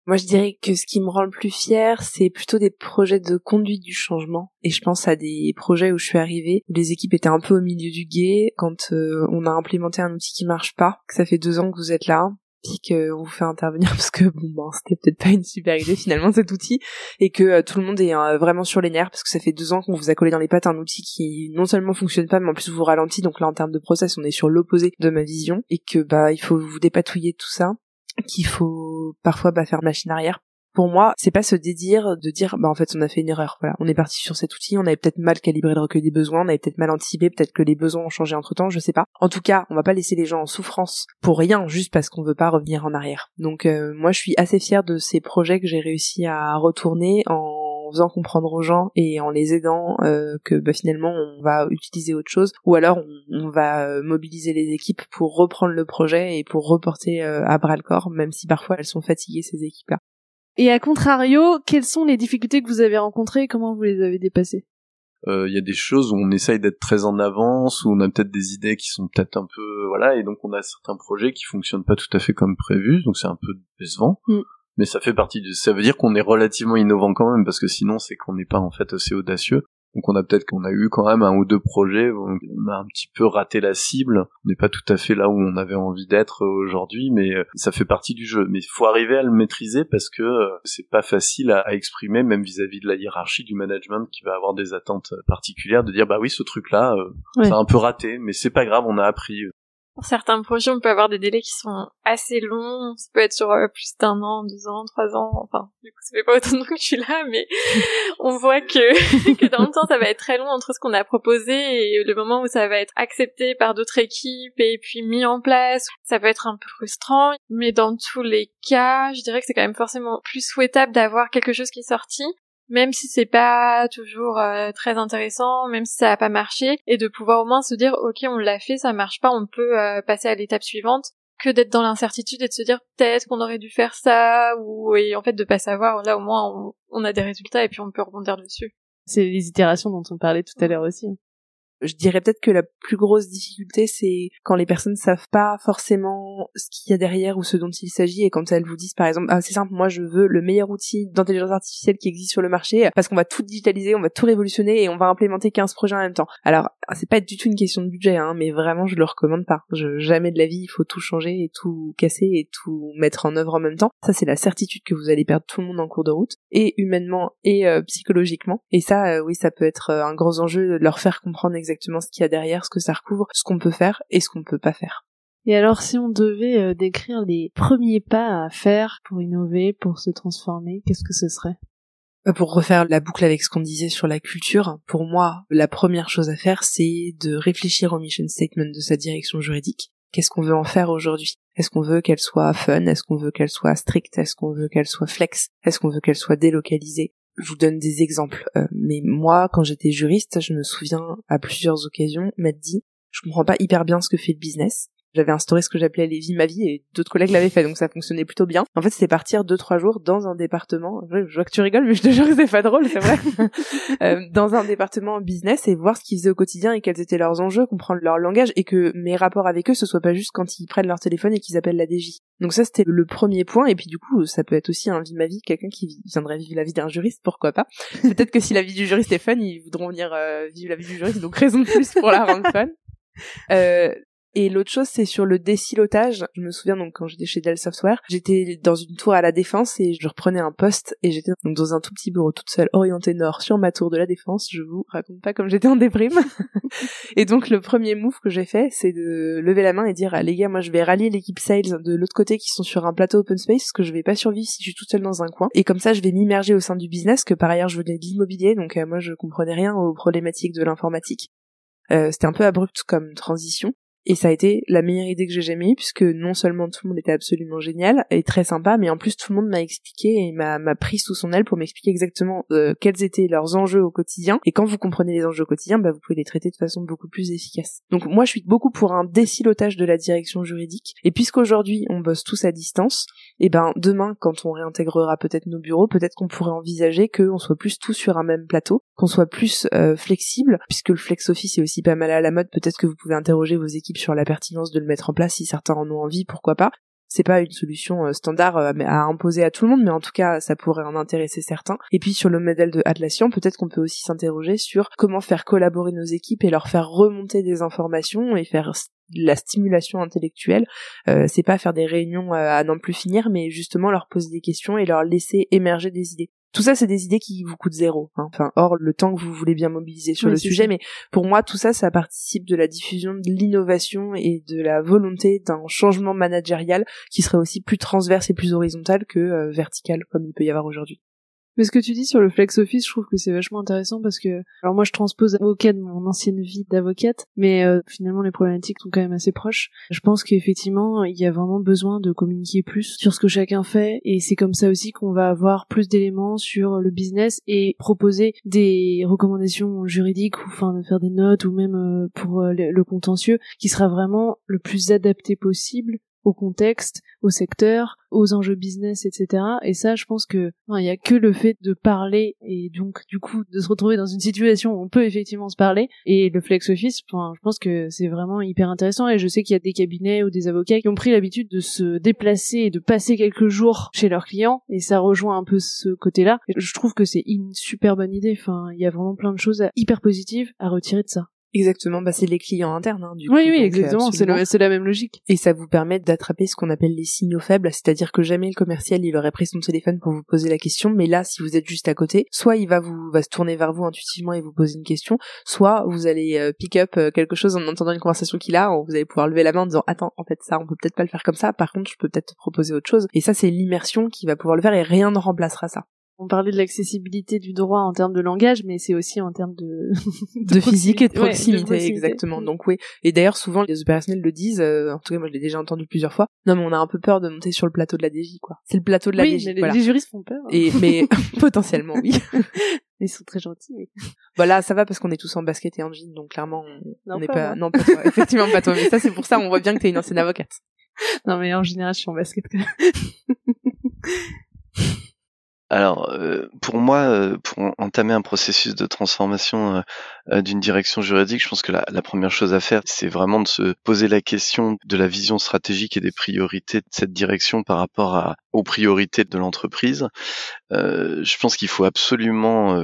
Moi, je dirais que ce qui me rend le plus fier, c'est plutôt des projets de conduite du changement. Et je pense à des projets où je suis arrivée, où les équipes étaient un peu au milieu du guet, quand euh, on a implémenté un outil qui marche pas, que ça fait deux ans que vous êtes là, puis qu'on vous fait intervenir parce que bon ben c'était peut-être pas une super idée finalement cet outil et que euh, tout le monde est euh, vraiment sur les nerfs parce que ça fait deux ans qu'on vous a collé dans les pattes un outil qui non seulement fonctionne pas mais en plus vous ralentit donc là en termes de process on est sur l'opposé de ma vision et que bah il faut vous dépatouiller tout ça qu'il faut parfois bah, faire machine arrière. Pour moi, c'est pas se dédire de dire bah en fait on a fait une erreur. Voilà, on est parti sur cet outil, on avait peut-être mal calibré le recueil des besoins, on avait peut-être mal anticipé, peut-être que les besoins ont changé entre temps, je sais pas. En tout cas, on va pas laisser les gens en souffrance pour rien, juste parce qu'on veut pas revenir en arrière. Donc euh, moi, je suis assez fière de ces projets que j'ai réussi à retourner en en faisant comprendre aux gens et en les aidant euh, que bah, finalement on va utiliser autre chose ou alors on, va euh, mobiliser les équipes pour reprendre le projet et pour reporter euh, à bras le corps même si parfois elles sont fatiguées ces équipes là. Et à contrario, quelles sont les difficultés que vous avez rencontrées et comment vous les avez dépassées? Il y a des choses où on essaye d'être très en avance, où on a peut-être des idées qui sont peut-être un peu voilà, et donc on a certains projets qui fonctionnent pas tout à fait comme prévu, donc c'est un peu décevant. Mm mais ça fait partie du ça veut dire qu'on est relativement innovant quand même parce que sinon c'est qu'on n'est pas en fait assez audacieux. Donc on a peut-être qu'on a eu quand même un ou deux projets où on a un petit peu raté la cible. On n'est pas tout à fait là où on avait envie d'être aujourd'hui mais euh, ça fait partie du jeu. Mais il faut arriver à le maîtriser parce que euh, c'est pas facile à, exprimer même vis-à-vis de la hiérarchie du management qui va avoir des attentes particulières de dire bah oui ce truc là euh, ça a un peu raté mais c'est pas grave on a appris pour certains projets, on peut avoir des délais qui sont assez longs. Ça peut être sur euh, plus d'un an, deux ans, trois ans. Enfin, du coup, ça fait pas autant de temps que je suis là, mais on voit que, que dans le temps, ça va être très long entre ce qu'on a proposé et le moment où ça va être accepté par d'autres équipes et puis mis en place. Ça peut être un peu frustrant, mais dans tous les cas, je dirais que c'est quand même forcément plus souhaitable d'avoir quelque chose qui est sorti même si c'est pas toujours euh, très intéressant, même si ça a pas marché, et de pouvoir au moins se dire ok on l'a fait, ça marche pas, on peut euh, passer à l'étape suivante, que d'être dans l'incertitude et de se dire peut-être qu'on aurait dû faire ça, ou et en fait de pas savoir, là au moins on, on a des résultats et puis on peut rebondir dessus. C'est les itérations dont on parlait tout à l'heure aussi. Je dirais peut-être que la plus grosse difficulté, c'est quand les personnes savent pas forcément ce qu'il y a derrière ou ce dont il s'agit et quand elles vous disent par exemple, ah c'est simple, moi je veux le meilleur outil d'intelligence artificielle qui existe sur le marché parce qu'on va tout digitaliser, on va tout révolutionner et on va implémenter 15 projets en même temps. Alors c'est pas du tout une question de budget, hein, mais vraiment je le recommande pas. Jamais de la vie il faut tout changer et tout casser et tout mettre en œuvre en même temps. Ça c'est la certitude que vous allez perdre tout le monde en cours de route et humainement et euh, psychologiquement. Et ça, euh, oui, ça peut être euh, un gros enjeu de leur faire comprendre exactement exactement ce qu'il y a derrière, ce que ça recouvre, ce qu'on peut faire et ce qu'on peut pas faire. Et alors, si on devait euh, décrire les premiers pas à faire pour innover, pour se transformer, qu'est-ce que ce serait? Bah, pour refaire la boucle avec ce qu'on disait sur la culture, pour moi, la première chose à faire, c'est de réfléchir au mission statement de sa direction juridique. Qu'est-ce qu'on veut en faire aujourd'hui? Est-ce qu'on veut qu'elle soit fun? Est-ce qu'on veut qu'elle soit stricte? Est-ce qu'on veut qu'elle soit flex? Est-ce qu'on veut qu'elle soit délocalisée? Je vous donne des exemples. Euh, mais moi, quand j'étais juriste, je me souviens à plusieurs occasions m'être dit, je comprends pas hyper bien ce que fait le business. J'avais instauré ce que j'appelais les vies ma vie et d'autres collègues l'avaient fait donc ça fonctionnait plutôt bien. En fait, c'était partir deux trois jours dans un département. Je vois que tu rigoles, mais je te jure que c'est pas drôle, c'est vrai. euh, dans un département business et voir ce qu'ils faisaient au quotidien et quels étaient leurs enjeux, comprendre leur langage et que mes rapports avec eux ce soit pas juste quand ils prennent leur téléphone et qu'ils appellent la DJ. Donc ça c'était le premier point et puis du coup ça peut être aussi un vie ma vie, quelqu'un qui viendrait vivre la vie d'un juriste, pourquoi pas. Peut-être que si la vie du juriste est fun, ils voudront venir euh, vivre la vie du juriste, donc raison de plus pour la rendre fun. Euh, et l'autre chose, c'est sur le décilotage. Je me souviens donc quand j'étais chez Dell Software, j'étais dans une tour à la défense et je reprenais un poste et j'étais donc dans un tout petit bureau toute seule, orientée nord sur ma tour de la défense. Je vous raconte pas comme j'étais en déprime. et donc le premier move que j'ai fait, c'est de lever la main et dire ah, les gars, moi je vais rallier l'équipe sales de l'autre côté qui sont sur un plateau open space parce que je vais pas survivre si je suis toute seule dans un coin. Et comme ça, je vais m'immerger au sein du business que par ailleurs je venais de l'immobilier, donc euh, moi je comprenais rien aux problématiques de l'informatique. Euh, c'était un peu abrupt comme transition, et ça a été la meilleure idée que j'ai jamais eue, puisque non seulement tout le monde était absolument génial et très sympa, mais en plus tout le monde m'a expliqué et m'a, pris sous son aile pour m'expliquer exactement euh, quels étaient leurs enjeux au quotidien. Et quand vous comprenez les enjeux au quotidien, bah, vous pouvez les traiter de façon beaucoup plus efficace. Donc moi, je suis beaucoup pour un décilotage de la direction juridique. Et puisqu'aujourd'hui, on bosse tous à distance, et ben demain, quand on réintégrera peut-être nos bureaux, peut-être qu'on pourrait envisager qu'on soit plus tous sur un même plateau, qu'on soit plus euh, flexible, puisque le flex office est aussi pas mal à la mode. Peut-être que vous pouvez interroger vos équipes sur la pertinence de le mettre en place si certains en ont envie, pourquoi pas. C'est pas une solution euh, standard euh, à imposer à tout le monde, mais en tout cas, ça pourrait en intéresser certains. Et puis sur le modèle de Atlassian, peut-être qu'on peut aussi s'interroger sur comment faire collaborer nos équipes et leur faire remonter des informations et faire la stimulation intellectuelle. Euh, c'est pas faire des réunions à n'en plus finir, mais justement leur poser des questions et leur laisser émerger des idées. Tout ça, c'est des idées qui vous coûtent zéro. Hein. Enfin, hors le temps que vous voulez bien mobiliser sur le sujet, mais pour moi, tout ça, ça participe de la diffusion de l'innovation et de la volonté d'un changement managérial qui serait aussi plus transverse et plus horizontal que euh, vertical, comme il peut y avoir aujourd'hui. Mais ce que tu dis sur le flex office, je trouve que c'est vachement intéressant parce que, alors moi je transpose avocat de mon ancienne vie d'avocate, mais euh, finalement les problématiques sont quand même assez proches. Je pense qu'effectivement il y a vraiment besoin de communiquer plus sur ce que chacun fait et c'est comme ça aussi qu'on va avoir plus d'éléments sur le business et proposer des recommandations juridiques ou enfin de faire des notes ou même euh, pour euh, le contentieux qui sera vraiment le plus adapté possible au contexte, au secteur, aux enjeux business, etc. Et ça, je pense que il y a que le fait de parler et donc du coup de se retrouver dans une situation où on peut effectivement se parler. Et le flex office, enfin, je pense que c'est vraiment hyper intéressant. Et je sais qu'il y a des cabinets ou des avocats qui ont pris l'habitude de se déplacer et de passer quelques jours chez leurs clients. Et ça rejoint un peu ce côté-là. je trouve que c'est une super bonne idée. Enfin, il y a vraiment plein de choses hyper positives à retirer de ça. Exactement, bah c'est les clients internes hein, du oui, Oui, exactement, c'est la même logique. Et ça vous permet d'attraper ce qu'on appelle les signaux faibles, c'est-à-dire que jamais le commercial il aurait pris son téléphone pour vous poser la question, mais là si vous êtes juste à côté, soit il va vous va se tourner vers vous intuitivement et vous poser une question, soit vous allez euh, pick up euh, quelque chose en entendant une conversation qu'il a, vous allez pouvoir lever la main en disant attends en fait ça on peut peut-être pas le faire comme ça, par contre je peux peut-être te proposer autre chose. Et ça c'est l'immersion qui va pouvoir le faire et rien ne remplacera ça on parlait de l'accessibilité du droit en termes de langage, mais c'est aussi en termes de de, physique et de proximité, exactement. Donc oui. Et d'ailleurs, souvent les opérationnels le disent. Euh, en tout cas, moi, je l'ai déjà entendu plusieurs fois. Non, mais on a un peu peur de monter sur le plateau de la DJ, quoi. C'est le plateau de la oui, DJ. Mais les, juristes font peur. Hein. Et mais potentiellement, oui. Ils sont très gentils. Mais... Voilà, ça va parce qu'on est tous en basket et en jean, donc clairement, on n'est pas. Non, pas toi. Effectivement, pas toi. Mais ça, c'est pour ça, on voit bien que t'es une ancienne avocate. Non, mais en général, je suis en basket. Alors, euh, pour moi, euh, pour entamer un processus de transformation euh, d'une direction juridique, je pense que la, la première chose à faire, c'est vraiment de se poser la question de la vision stratégique et des priorités de cette direction par rapport à, aux priorités de l'entreprise. je pense qu'il faut absolument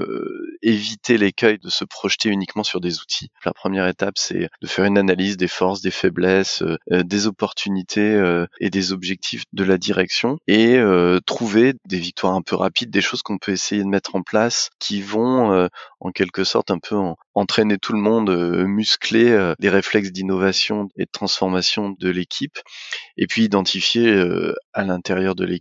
éviter l'écueil de se projeter uniquement sur des outils. La première étape, c'est de faire une analyse des forces, des faiblesses, des opportunités et des objectifs de la direction et trouver des victoires un peu rapides des choses qu'on peut essayer de mettre en place qui vont euh, en quelque sorte un peu en, entraîner tout le monde, muscler les réflexes d'innovation et de transformation de l'équipe, et puis identifier à l'intérieur de l'équipe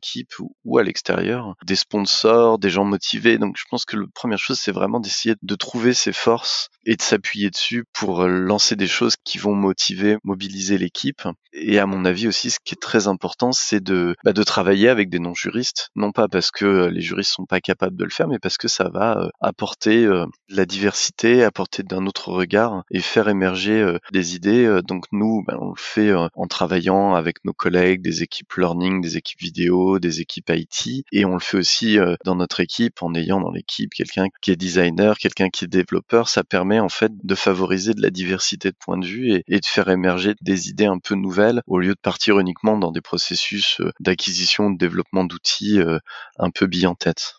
ou, à l'extérieur des sponsors, des gens motivés. Donc je pense que la première chose, c'est vraiment d'essayer de trouver ses forces et de s'appuyer dessus pour lancer des choses qui vont motiver, mobiliser l'équipe. Et à mon avis aussi, ce qui est très important, c'est de, bah, de travailler avec des non-juristes, non pas parce que les juristes sont pas capables de le faire, mais parce que ça va apporter la diversité, apporter d'un autre regard et faire émerger des idées. Donc nous, bah, on le fait en travaillant avec nos collègues des équipes learning, des équipes vidéo, des équipes IT, et on le fait aussi dans notre équipe en ayant dans l'équipe quelqu'un qui est designer, quelqu'un qui est développeur. Ça permet en fait de favoriser de la diversité de points de vue et, de faire émerger des idées un peu nouvelles au lieu de partir uniquement dans des processus d'acquisition, de développement d'outils un peu billes en tête.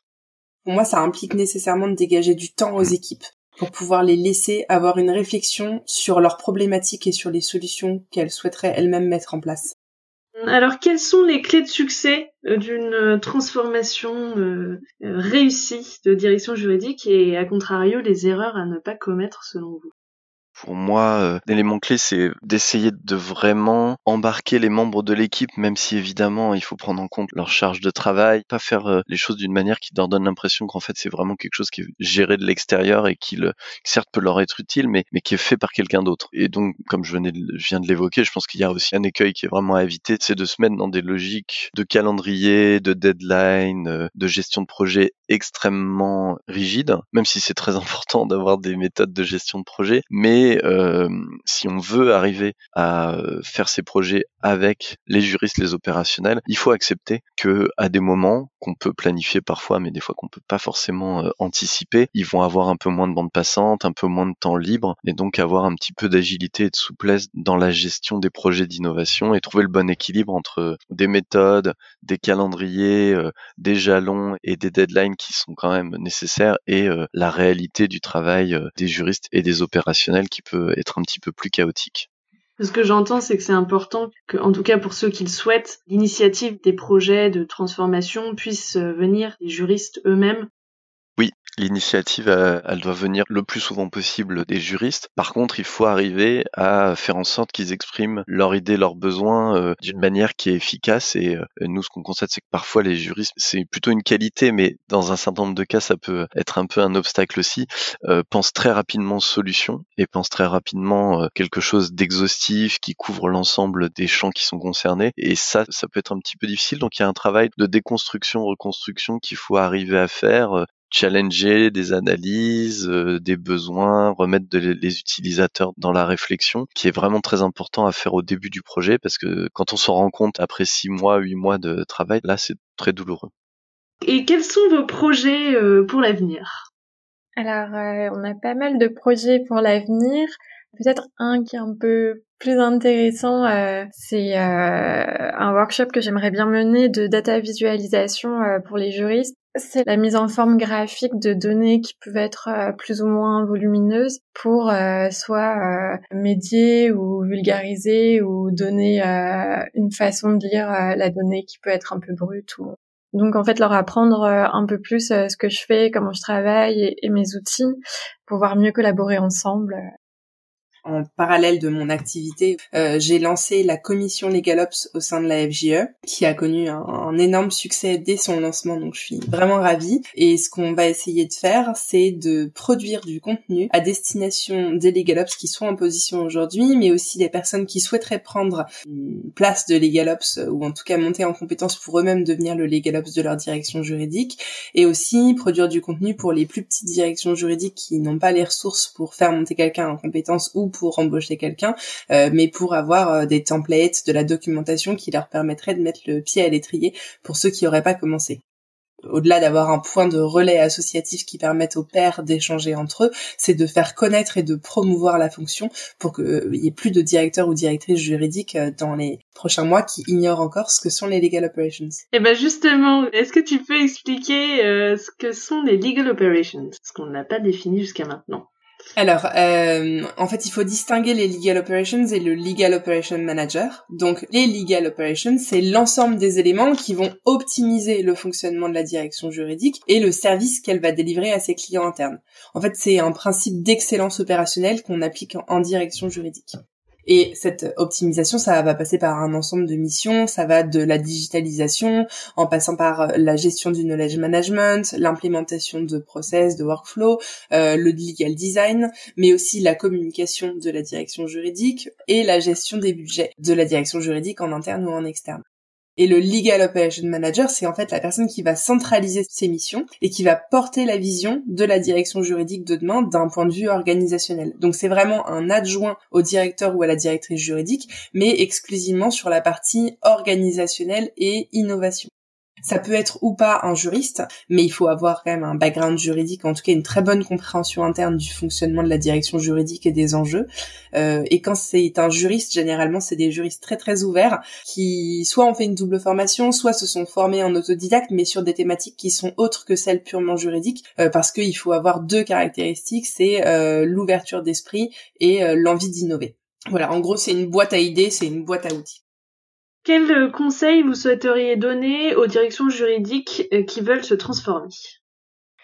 Pour moi, ça implique nécessairement de dégager du temps aux équipes pour pouvoir les laisser avoir une réflexion sur leurs problématiques et sur les solutions qu'elles souhaiteraient elles-mêmes mettre en place. Alors, quelles sont les clés de succès euh, d'une euh, transformation euh, réussie de direction juridique et, à contrario, les erreurs à ne pas commettre selon vous? Pour moi, euh, l'élément clé, c'est d'essayer de vraiment embarquer les membres de l'équipe, même si évidemment il faut prendre en compte leur charge de travail, pas faire euh, les choses d'une manière qui leur donne l'impression qu'en fait c'est vraiment quelque chose qui est géré de l'extérieur et qui, le, certes peut leur être utile, mais, qui est fait par quelqu'un d'autre. Et donc, comme je, venais je viens de l'évoquer, je pense qu'il y a aussi un écueil qui est vraiment à éviter, c'est de se mettre dans des logiques de calendrier, de deadline, euh, de gestion de projet extrêmement rigides, même si c'est très important d'avoir des méthodes de gestion de projet, mais euh, si on veut arriver à euh, faire ces projets avec les juristes, les opérationnels, il faut accepter que à des moments qu'on peut planifier parfois, mais des fois qu'on peut pas forcément euh, anticiper, ils vont avoir un peu moins de bande passante, un peu moins de temps libre, et donc avoir un petit peu d'agilité et de souplesse dans la gestion des projets d'innovation et trouver le bon équilibre entre des méthodes, des calendriers, des jalons et des deadlines qui sont quand même nécessaires et la réalité du travail des juristes et des opérationnels qui peut être un petit peu plus chaotique. Ce que j'entends, c'est que c'est important que, en tout cas pour ceux qui le souhaitent, l'initiative des projets de transformation puisse venir des juristes eux-mêmes L'initiative, elle doit venir le plus souvent possible des juristes. Par contre, il faut arriver à faire en sorte qu'ils expriment leurs idées, leurs besoins euh, d'une manière qui est efficace. Et euh, nous, ce qu'on constate, c'est que parfois les juristes, c'est plutôt une qualité, mais dans un certain nombre de cas, ça peut être un peu un obstacle aussi. Euh, pensent très rapidement solution et pensent très rapidement euh, quelque chose d'exhaustif qui couvre l'ensemble des champs qui sont concernés. Et ça, ça peut être un petit peu difficile. Donc il y a un travail de déconstruction, reconstruction qu'il faut arriver à faire challenger des analyses, euh, des besoins, remettre les utilisateurs dans la réflexion, qui est vraiment très important à faire au début du projet, parce que quand on s'en rend compte après six mois, huit mois de travail, là, c'est très douloureux. Et quels sont vos projets euh, pour l'avenir? Alors, euh, on a pas mal de projets pour l'avenir. Peut-être un qui est un peu plus intéressant, c'est un workshop que j'aimerais bien mener de data visualisation pour les juristes c'est la mise en forme graphique de données qui peuvent être euh, plus ou moins volumineuses pour euh, soit euh, médier ou vulgariser ou donner une façon de lire la donnée qui peut être un peu brute ou donc en fait leur apprendre un peu plus ce que je fais, comment je travaille et mes outils pour pouvoir mieux collaborer ensemble en parallèle de mon activité, euh, j'ai lancé la commission LegalOps au sein de la FGE, qui a connu un, énorme succès dès son lancement, donc je suis vraiment ravie. Et ce qu'on va essayer de faire, c'est de produire du contenu à destination des LegalOps qui sont en position aujourd'hui, mais aussi des personnes qui souhaiteraient prendre une place de LegalOps, ou en tout cas monter en compétence pour eux-mêmes devenir le LegalOps de leur direction juridique, et aussi produire du contenu pour les plus petites directions juridiques qui n'ont pas les ressources pour faire monter quelqu'un en compétence ou embaucher quelqu'un, euh, mais pour avoir euh, des templates, de la documentation qui leur permettrait de mettre le pied à l'étrier pour ceux qui n'auraient pas commencé. Au-delà d'avoir un point de relais associatif qui permette aux pairs d'échanger entre eux, c'est de faire connaître et de promouvoir la fonction pour qu'il euh, y ait plus de directeurs ou directrices juridiques dans les prochains mois qui ignorent encore ce que sont les legal operations. Et eh ben justement, est-ce que tu peux expliquer ce que sont les legal operations, ce qu'on n'a pas défini jusqu'à maintenant alors, euh, en fait, il faut distinguer les legal operations et le legal operation manager. Donc, les legal operations, c'est l'ensemble des éléments qui vont optimiser le fonctionnement de la direction juridique et le service qu'elle va délivrer à ses clients internes. En fait, c'est un principe d'excellence opérationnelle qu'on applique en direction juridique. Et cette optimisation, ça va passer par un ensemble de missions, ça va de la digitalisation, en passant par euh, la gestion du knowledge management, l'implémentation de process, de workflow, euh, le legal design, mais aussi la communication de la direction juridique et la gestion des budgets de la direction juridique en interne ou en externe. Et le Legal Operation Manager, c'est en fait la personne qui va centraliser ses missions et qui va porter la vision de la direction juridique de demain d'un point de vue organisationnel. Donc c'est vraiment un adjoint au directeur ou à la directrice juridique, mais exclusivement sur la partie organisationnelle et innovation. Ça peut être ou pas un juriste, mais il faut avoir quand même un background juridique, en tout cas une très bonne compréhension interne du fonctionnement de la direction juridique et des enjeux. Euh, et quand c'est un juriste, généralement c'est des juristes très très ouverts qui soit ont fait une double formation, soit se sont formés en autodidacte, mais sur des thématiques qui sont autres que celles purement juridiques, euh, parce qu'il faut avoir deux caractéristiques, c'est euh, l'ouverture d'esprit et l'envie d'innover. Voilà, en gros c'est une boîte à idées, c'est une boîte à outils. Quel conseil vous souhaiteriez donner aux directions juridiques euh, qui veulent se transformer?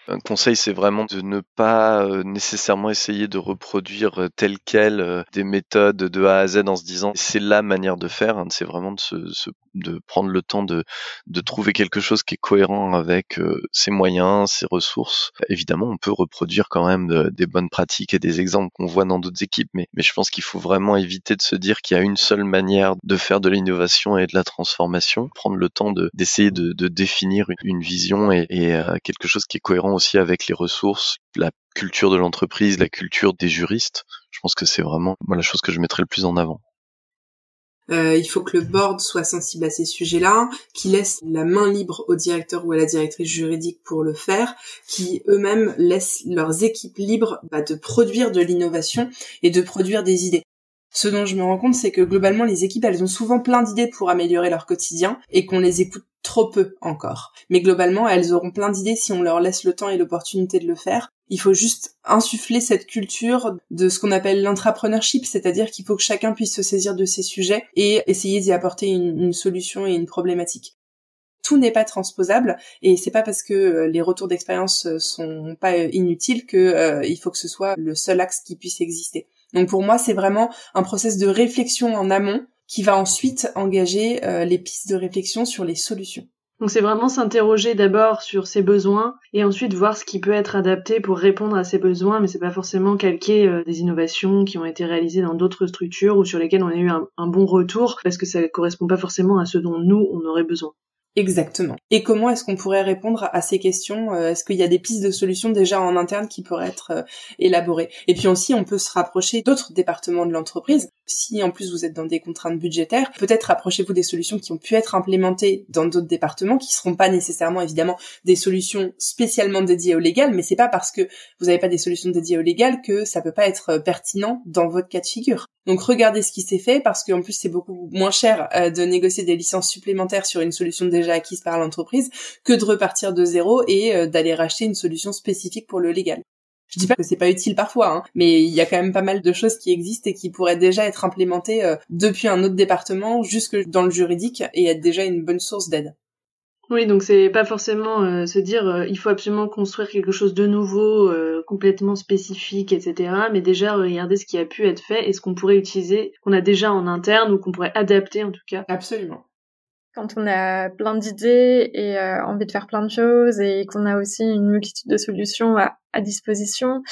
Un conseil, c'est vraiment de ne pas euh, nécessairement essayer de reproduire euh, tel quel euh, des méthodes de A à Z en se disant c'est la manière de faire. Hein. c'est vraiment de, se, de prendre le temps de, de trouver quelque chose qui est cohérent avec ses moyens, ses ressources. Évidemment, on peut reproduire quand même des bonnes pratiques et des exemples qu'on voit dans d'autres équipes, mais, mais je pense qu'il faut vraiment éviter de se dire qu'il y a une seule manière de faire de l'innovation et de la transformation. Prendre le temps d'essayer de, de, définir une, vision et, et quelque chose qui est cohérent aussi avec les ressources, la culture de l'entreprise, la culture des juristes. Je pense que c'est vraiment moi la chose que je mettrais le plus en avant. Euh, il faut que le board soit sensible à ces sujets-là, qui laisse la main libre au directeur ou à la directrice juridique pour le faire, qui eux-mêmes laissent leurs équipes libres bah, de produire de l'innovation et de produire des idées. Ce dont je me rends compte, c'est que globalement, les équipes, elles ont souvent plein d'idées pour améliorer leur quotidien et qu'on les écoute trop peu encore. Mais globalement, elles auront plein d'idées si on leur laisse le temps et l'opportunité de le faire. Il faut juste insuffler cette culture de ce qu'on appelle l'intrapreneurship, c'est-à-dire qu'il faut que chacun puisse se saisir de ces sujets et essayer d'y apporter une, solution et une problématique tout n'est pas transposable et c'est pas parce que euh, les retours d'expérience euh, sont pas euh, inutiles que faut que ce soit le seul axe qui puisse exister. Donc pour moi, c'est vraiment un process de réflexion en amont qui va ensuite engager euh, les pistes de réflexion sur les solutions. Donc c'est vraiment s'interroger d'abord sur ses besoins et ensuite voir ce qui peut être adapté pour répondre à ces besoins, mais c'est pas forcément calquer euh, des innovations qui ont été réalisées dans d'autres structures ou sur lesquelles on a eu un, un bon retour parce que ça correspond pas forcément à ce dont nous on aurait besoin. Exactement. Et comment est-ce qu'on pourrait répondre à ces questions euh, Est-ce qu'il y a des pistes de solutions déjà en interne qui pourraient être élaborées? Et puis aussi, on peut se rapprocher d'autres départements de l'entreprise. Si en plus vous êtes dans des contraintes budgétaires, peut-être rapprochez-vous des solutions qui ont pu être implémentées dans d'autres départements, qui seront pas nécessairement évidemment des solutions spécialement dédiées au légal, mais c'est pas parce que vous n'avez pas des solutions dédiées au légal que ça peut pas être euh, pertinent dans votre cas de figure. Donc regardez ce qui s'est fait parce qu'en plus c'est beaucoup moins cher de négocier des licences supplémentaires sur une solution déjà acquise par l'entreprise que de repartir de zéro et euh, d'aller racheter une solution spécifique pour le légal. Je dis pas que c'est pas utile parfois, hein, mais il y a quand même pas mal de choses qui existent et qui pourraient déjà être implémentées euh, depuis un autre département jusque dans le juridique et être déjà une bonne source d'aide. Oui, donc c'est pas forcément euh, se dire il faut absolument construire quelque chose de nouveau, complètement spécifique, etc. Mais déjà regarder ce qui a pu être fait et ce qu'on pourrait utiliser, qu'on a déjà en interne ou qu'on pourrait adapter en tout cas. Absolument quand on a plein d'idées et euh, envie de faire plein de choses et qu'on a aussi une multitude de solutions à, disposition,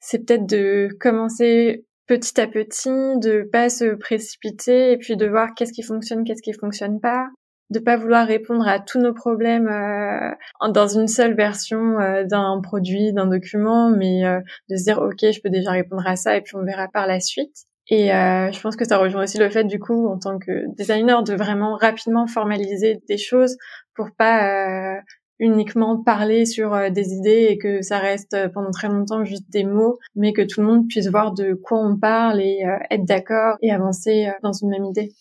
c'est peut-être de commencer petit à petit, de pas se précipiter et puis de voir qu'est-ce qui fonctionne, qu'est-ce qui fonctionne pas, de pas vouloir répondre à tous nos problèmes euh, dans une seule version euh, d'un produit, d'un document, mais de se dire ok, je peux déjà répondre à ça et puis on verra par la suite. Et euh, je pense que ça rejoint aussi le fait, du coup, en tant que designer, de vraiment rapidement formaliser des choses pour pas euh, uniquement parler sur euh, des idées et que ça reste pendant très longtemps juste des mots, mais que tout le monde puisse voir de quoi on parle et être d'accord et avancer dans une même idée.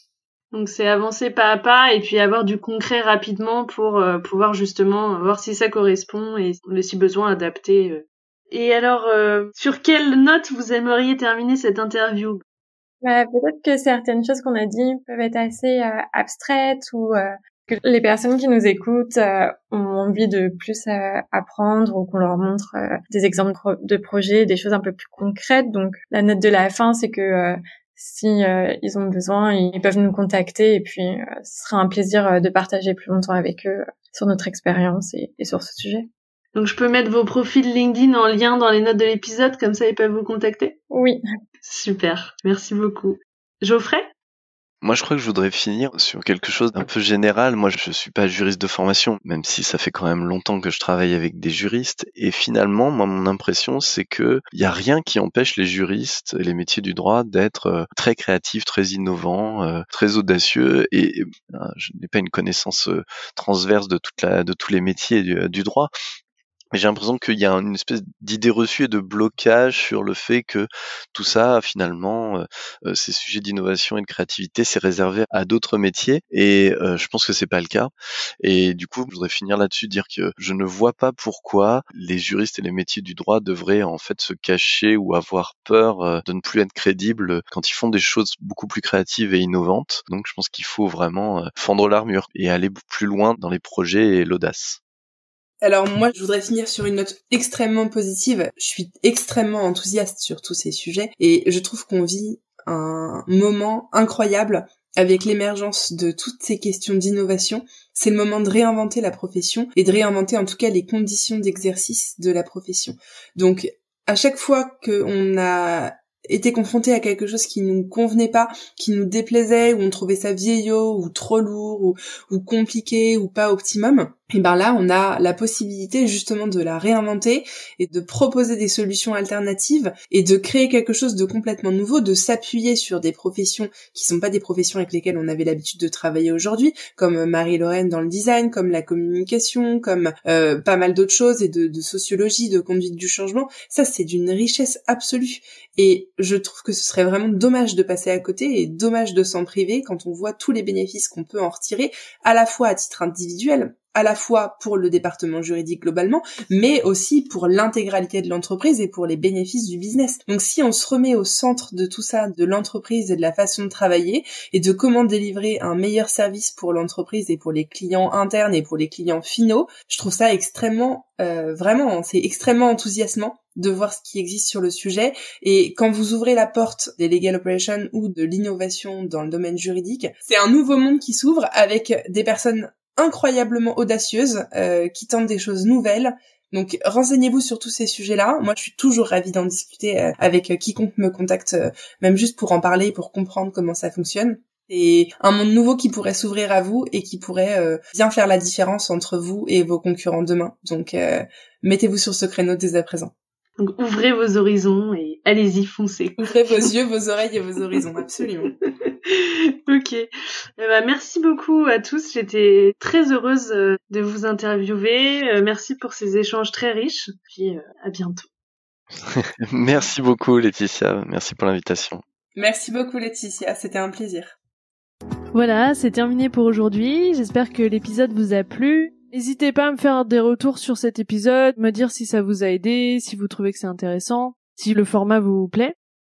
Donc c'est avancer pas à pas et puis avoir du concret rapidement pour pouvoir justement voir si ça correspond et si besoin adapter Et alors, euh, sur quelle note vous aimeriez terminer cette interview? Bah, Peut-être que certaines choses qu'on a dit peuvent être assez euh, abstraites ou euh, que les personnes qui nous écoutent ont envie de plus apprendre ou qu'on leur montre des exemples de projets, des choses un peu plus concrètes. Donc la note de la fin, c'est que si ils ont besoin, ils peuvent nous contacter et puis ce sera un plaisir de partager plus longtemps avec eux sur notre expérience et, et sur ce sujet. Donc je peux mettre vos profils LinkedIn en lien dans les notes de l'épisode, comme ça ils peuvent vous contacter Oui. Super, merci beaucoup. Geoffrey? Moi, je crois que je voudrais finir sur quelque chose d'un peu général. Moi, je suis pas juriste de formation, même si ça fait quand même longtemps que je travaille avec des juristes. Et finalement, moi, mon impression, c'est que il y a rien qui empêche les juristes et les métiers du droit d'être euh, très créatifs, très innovants, euh, très audacieux. Et euh, je n'ai pas une connaissance transverse de toute la, de tous les métiers du droit, mais j'ai l'impression qu'il y a une espèce d'idée reçue et de blocage sur le fait que tout ça, finalement, euh, euh, ces sujets d'innovation et de créativité, c'est réservé à d'autres métiers. Et euh, je pense que c'est pas le cas. Et du coup, je voudrais finir là-dessus, dire que je ne vois pas pourquoi les juristes et les métiers du droit devraient en fait se cacher ou avoir peur de ne plus être crédibles quand ils font des choses beaucoup plus créatives et innovantes. Donc, je pense qu'il faut vraiment fendre l'armure et aller plus loin dans les projets et l'audace. Alors moi, je voudrais finir sur une note extrêmement positive. Je suis extrêmement enthousiaste sur tous ces sujets et je trouve qu'on vit un moment incroyable avec l'émergence de toutes ces questions d'innovation. C'est le moment de réinventer la profession et de réinventer en tout cas les conditions d'exercice de la profession. Donc à chaque fois qu'on a été confronté à quelque chose qui nous convenait pas, qui nous déplaisait, ou on trouvait ça vieillot, ou trop lourd, ou, compliqué, ou pas optimum, et ben là on a la possibilité justement de la réinventer et de proposer des solutions alternatives et de créer quelque chose de complètement nouveau, de s'appuyer sur des professions qui sont pas des professions avec lesquelles on avait l'habitude de travailler aujourd'hui, comme Marie-Lorraine dans le design, comme la communication, comme euh, pas mal d'autres choses et de, de sociologie, de conduite du changement. Ça c'est d'une richesse absolue et je trouve que ce serait vraiment dommage de passer à côté et dommage de s'en priver quand on voit tous les bénéfices qu'on peut en retirer, à la fois à titre individuel, à la fois pour le département juridique globalement, mais aussi pour l'intégralité de l'entreprise et pour les bénéfices du business. Donc si on se remet au centre de tout ça, de l'entreprise et de la façon de travailler, et de comment délivrer un meilleur service pour l'entreprise et pour les clients internes et pour les clients finaux, je trouve ça extrêmement, euh, vraiment, c'est extrêmement enthousiasmant de voir ce qui existe sur le sujet. Et quand vous ouvrez la porte des legal operations ou de l'innovation dans le domaine juridique, c'est un nouveau monde qui s'ouvre avec des personnes incroyablement audacieuse, euh, qui tente des choses nouvelles. Donc renseignez-vous sur tous ces sujets-là. Moi, je suis toujours ravie d'en discuter euh, avec euh, quiconque me contacte, même juste pour en parler, pour comprendre comment ça fonctionne. Et un monde nouveau qui pourrait s'ouvrir à vous et qui pourrait bien faire la différence entre vous et vos concurrents demain. Donc mettez-vous sur ce créneau dès à présent. Donc ouvrez vos horizons et allez-y, foncez. Ouvrez vos yeux, vos oreilles et vos horizons, absolument. ok. Eh ben, merci beaucoup à tous. J'étais très heureuse euh, de vous interviewer. Euh, merci pour ces échanges très riches. Puis euh, à bientôt. merci beaucoup Laetitia. Merci pour l'invitation. Merci beaucoup Laetitia. C'était un plaisir. Voilà, c'est terminé pour aujourd'hui. J'espère que l'épisode vous a plu. N'hésitez pas à me faire des retours sur cet épisode, me dire si ça vous a aidé, si vous trouvez que c'est intéressant, si le format vous plaît.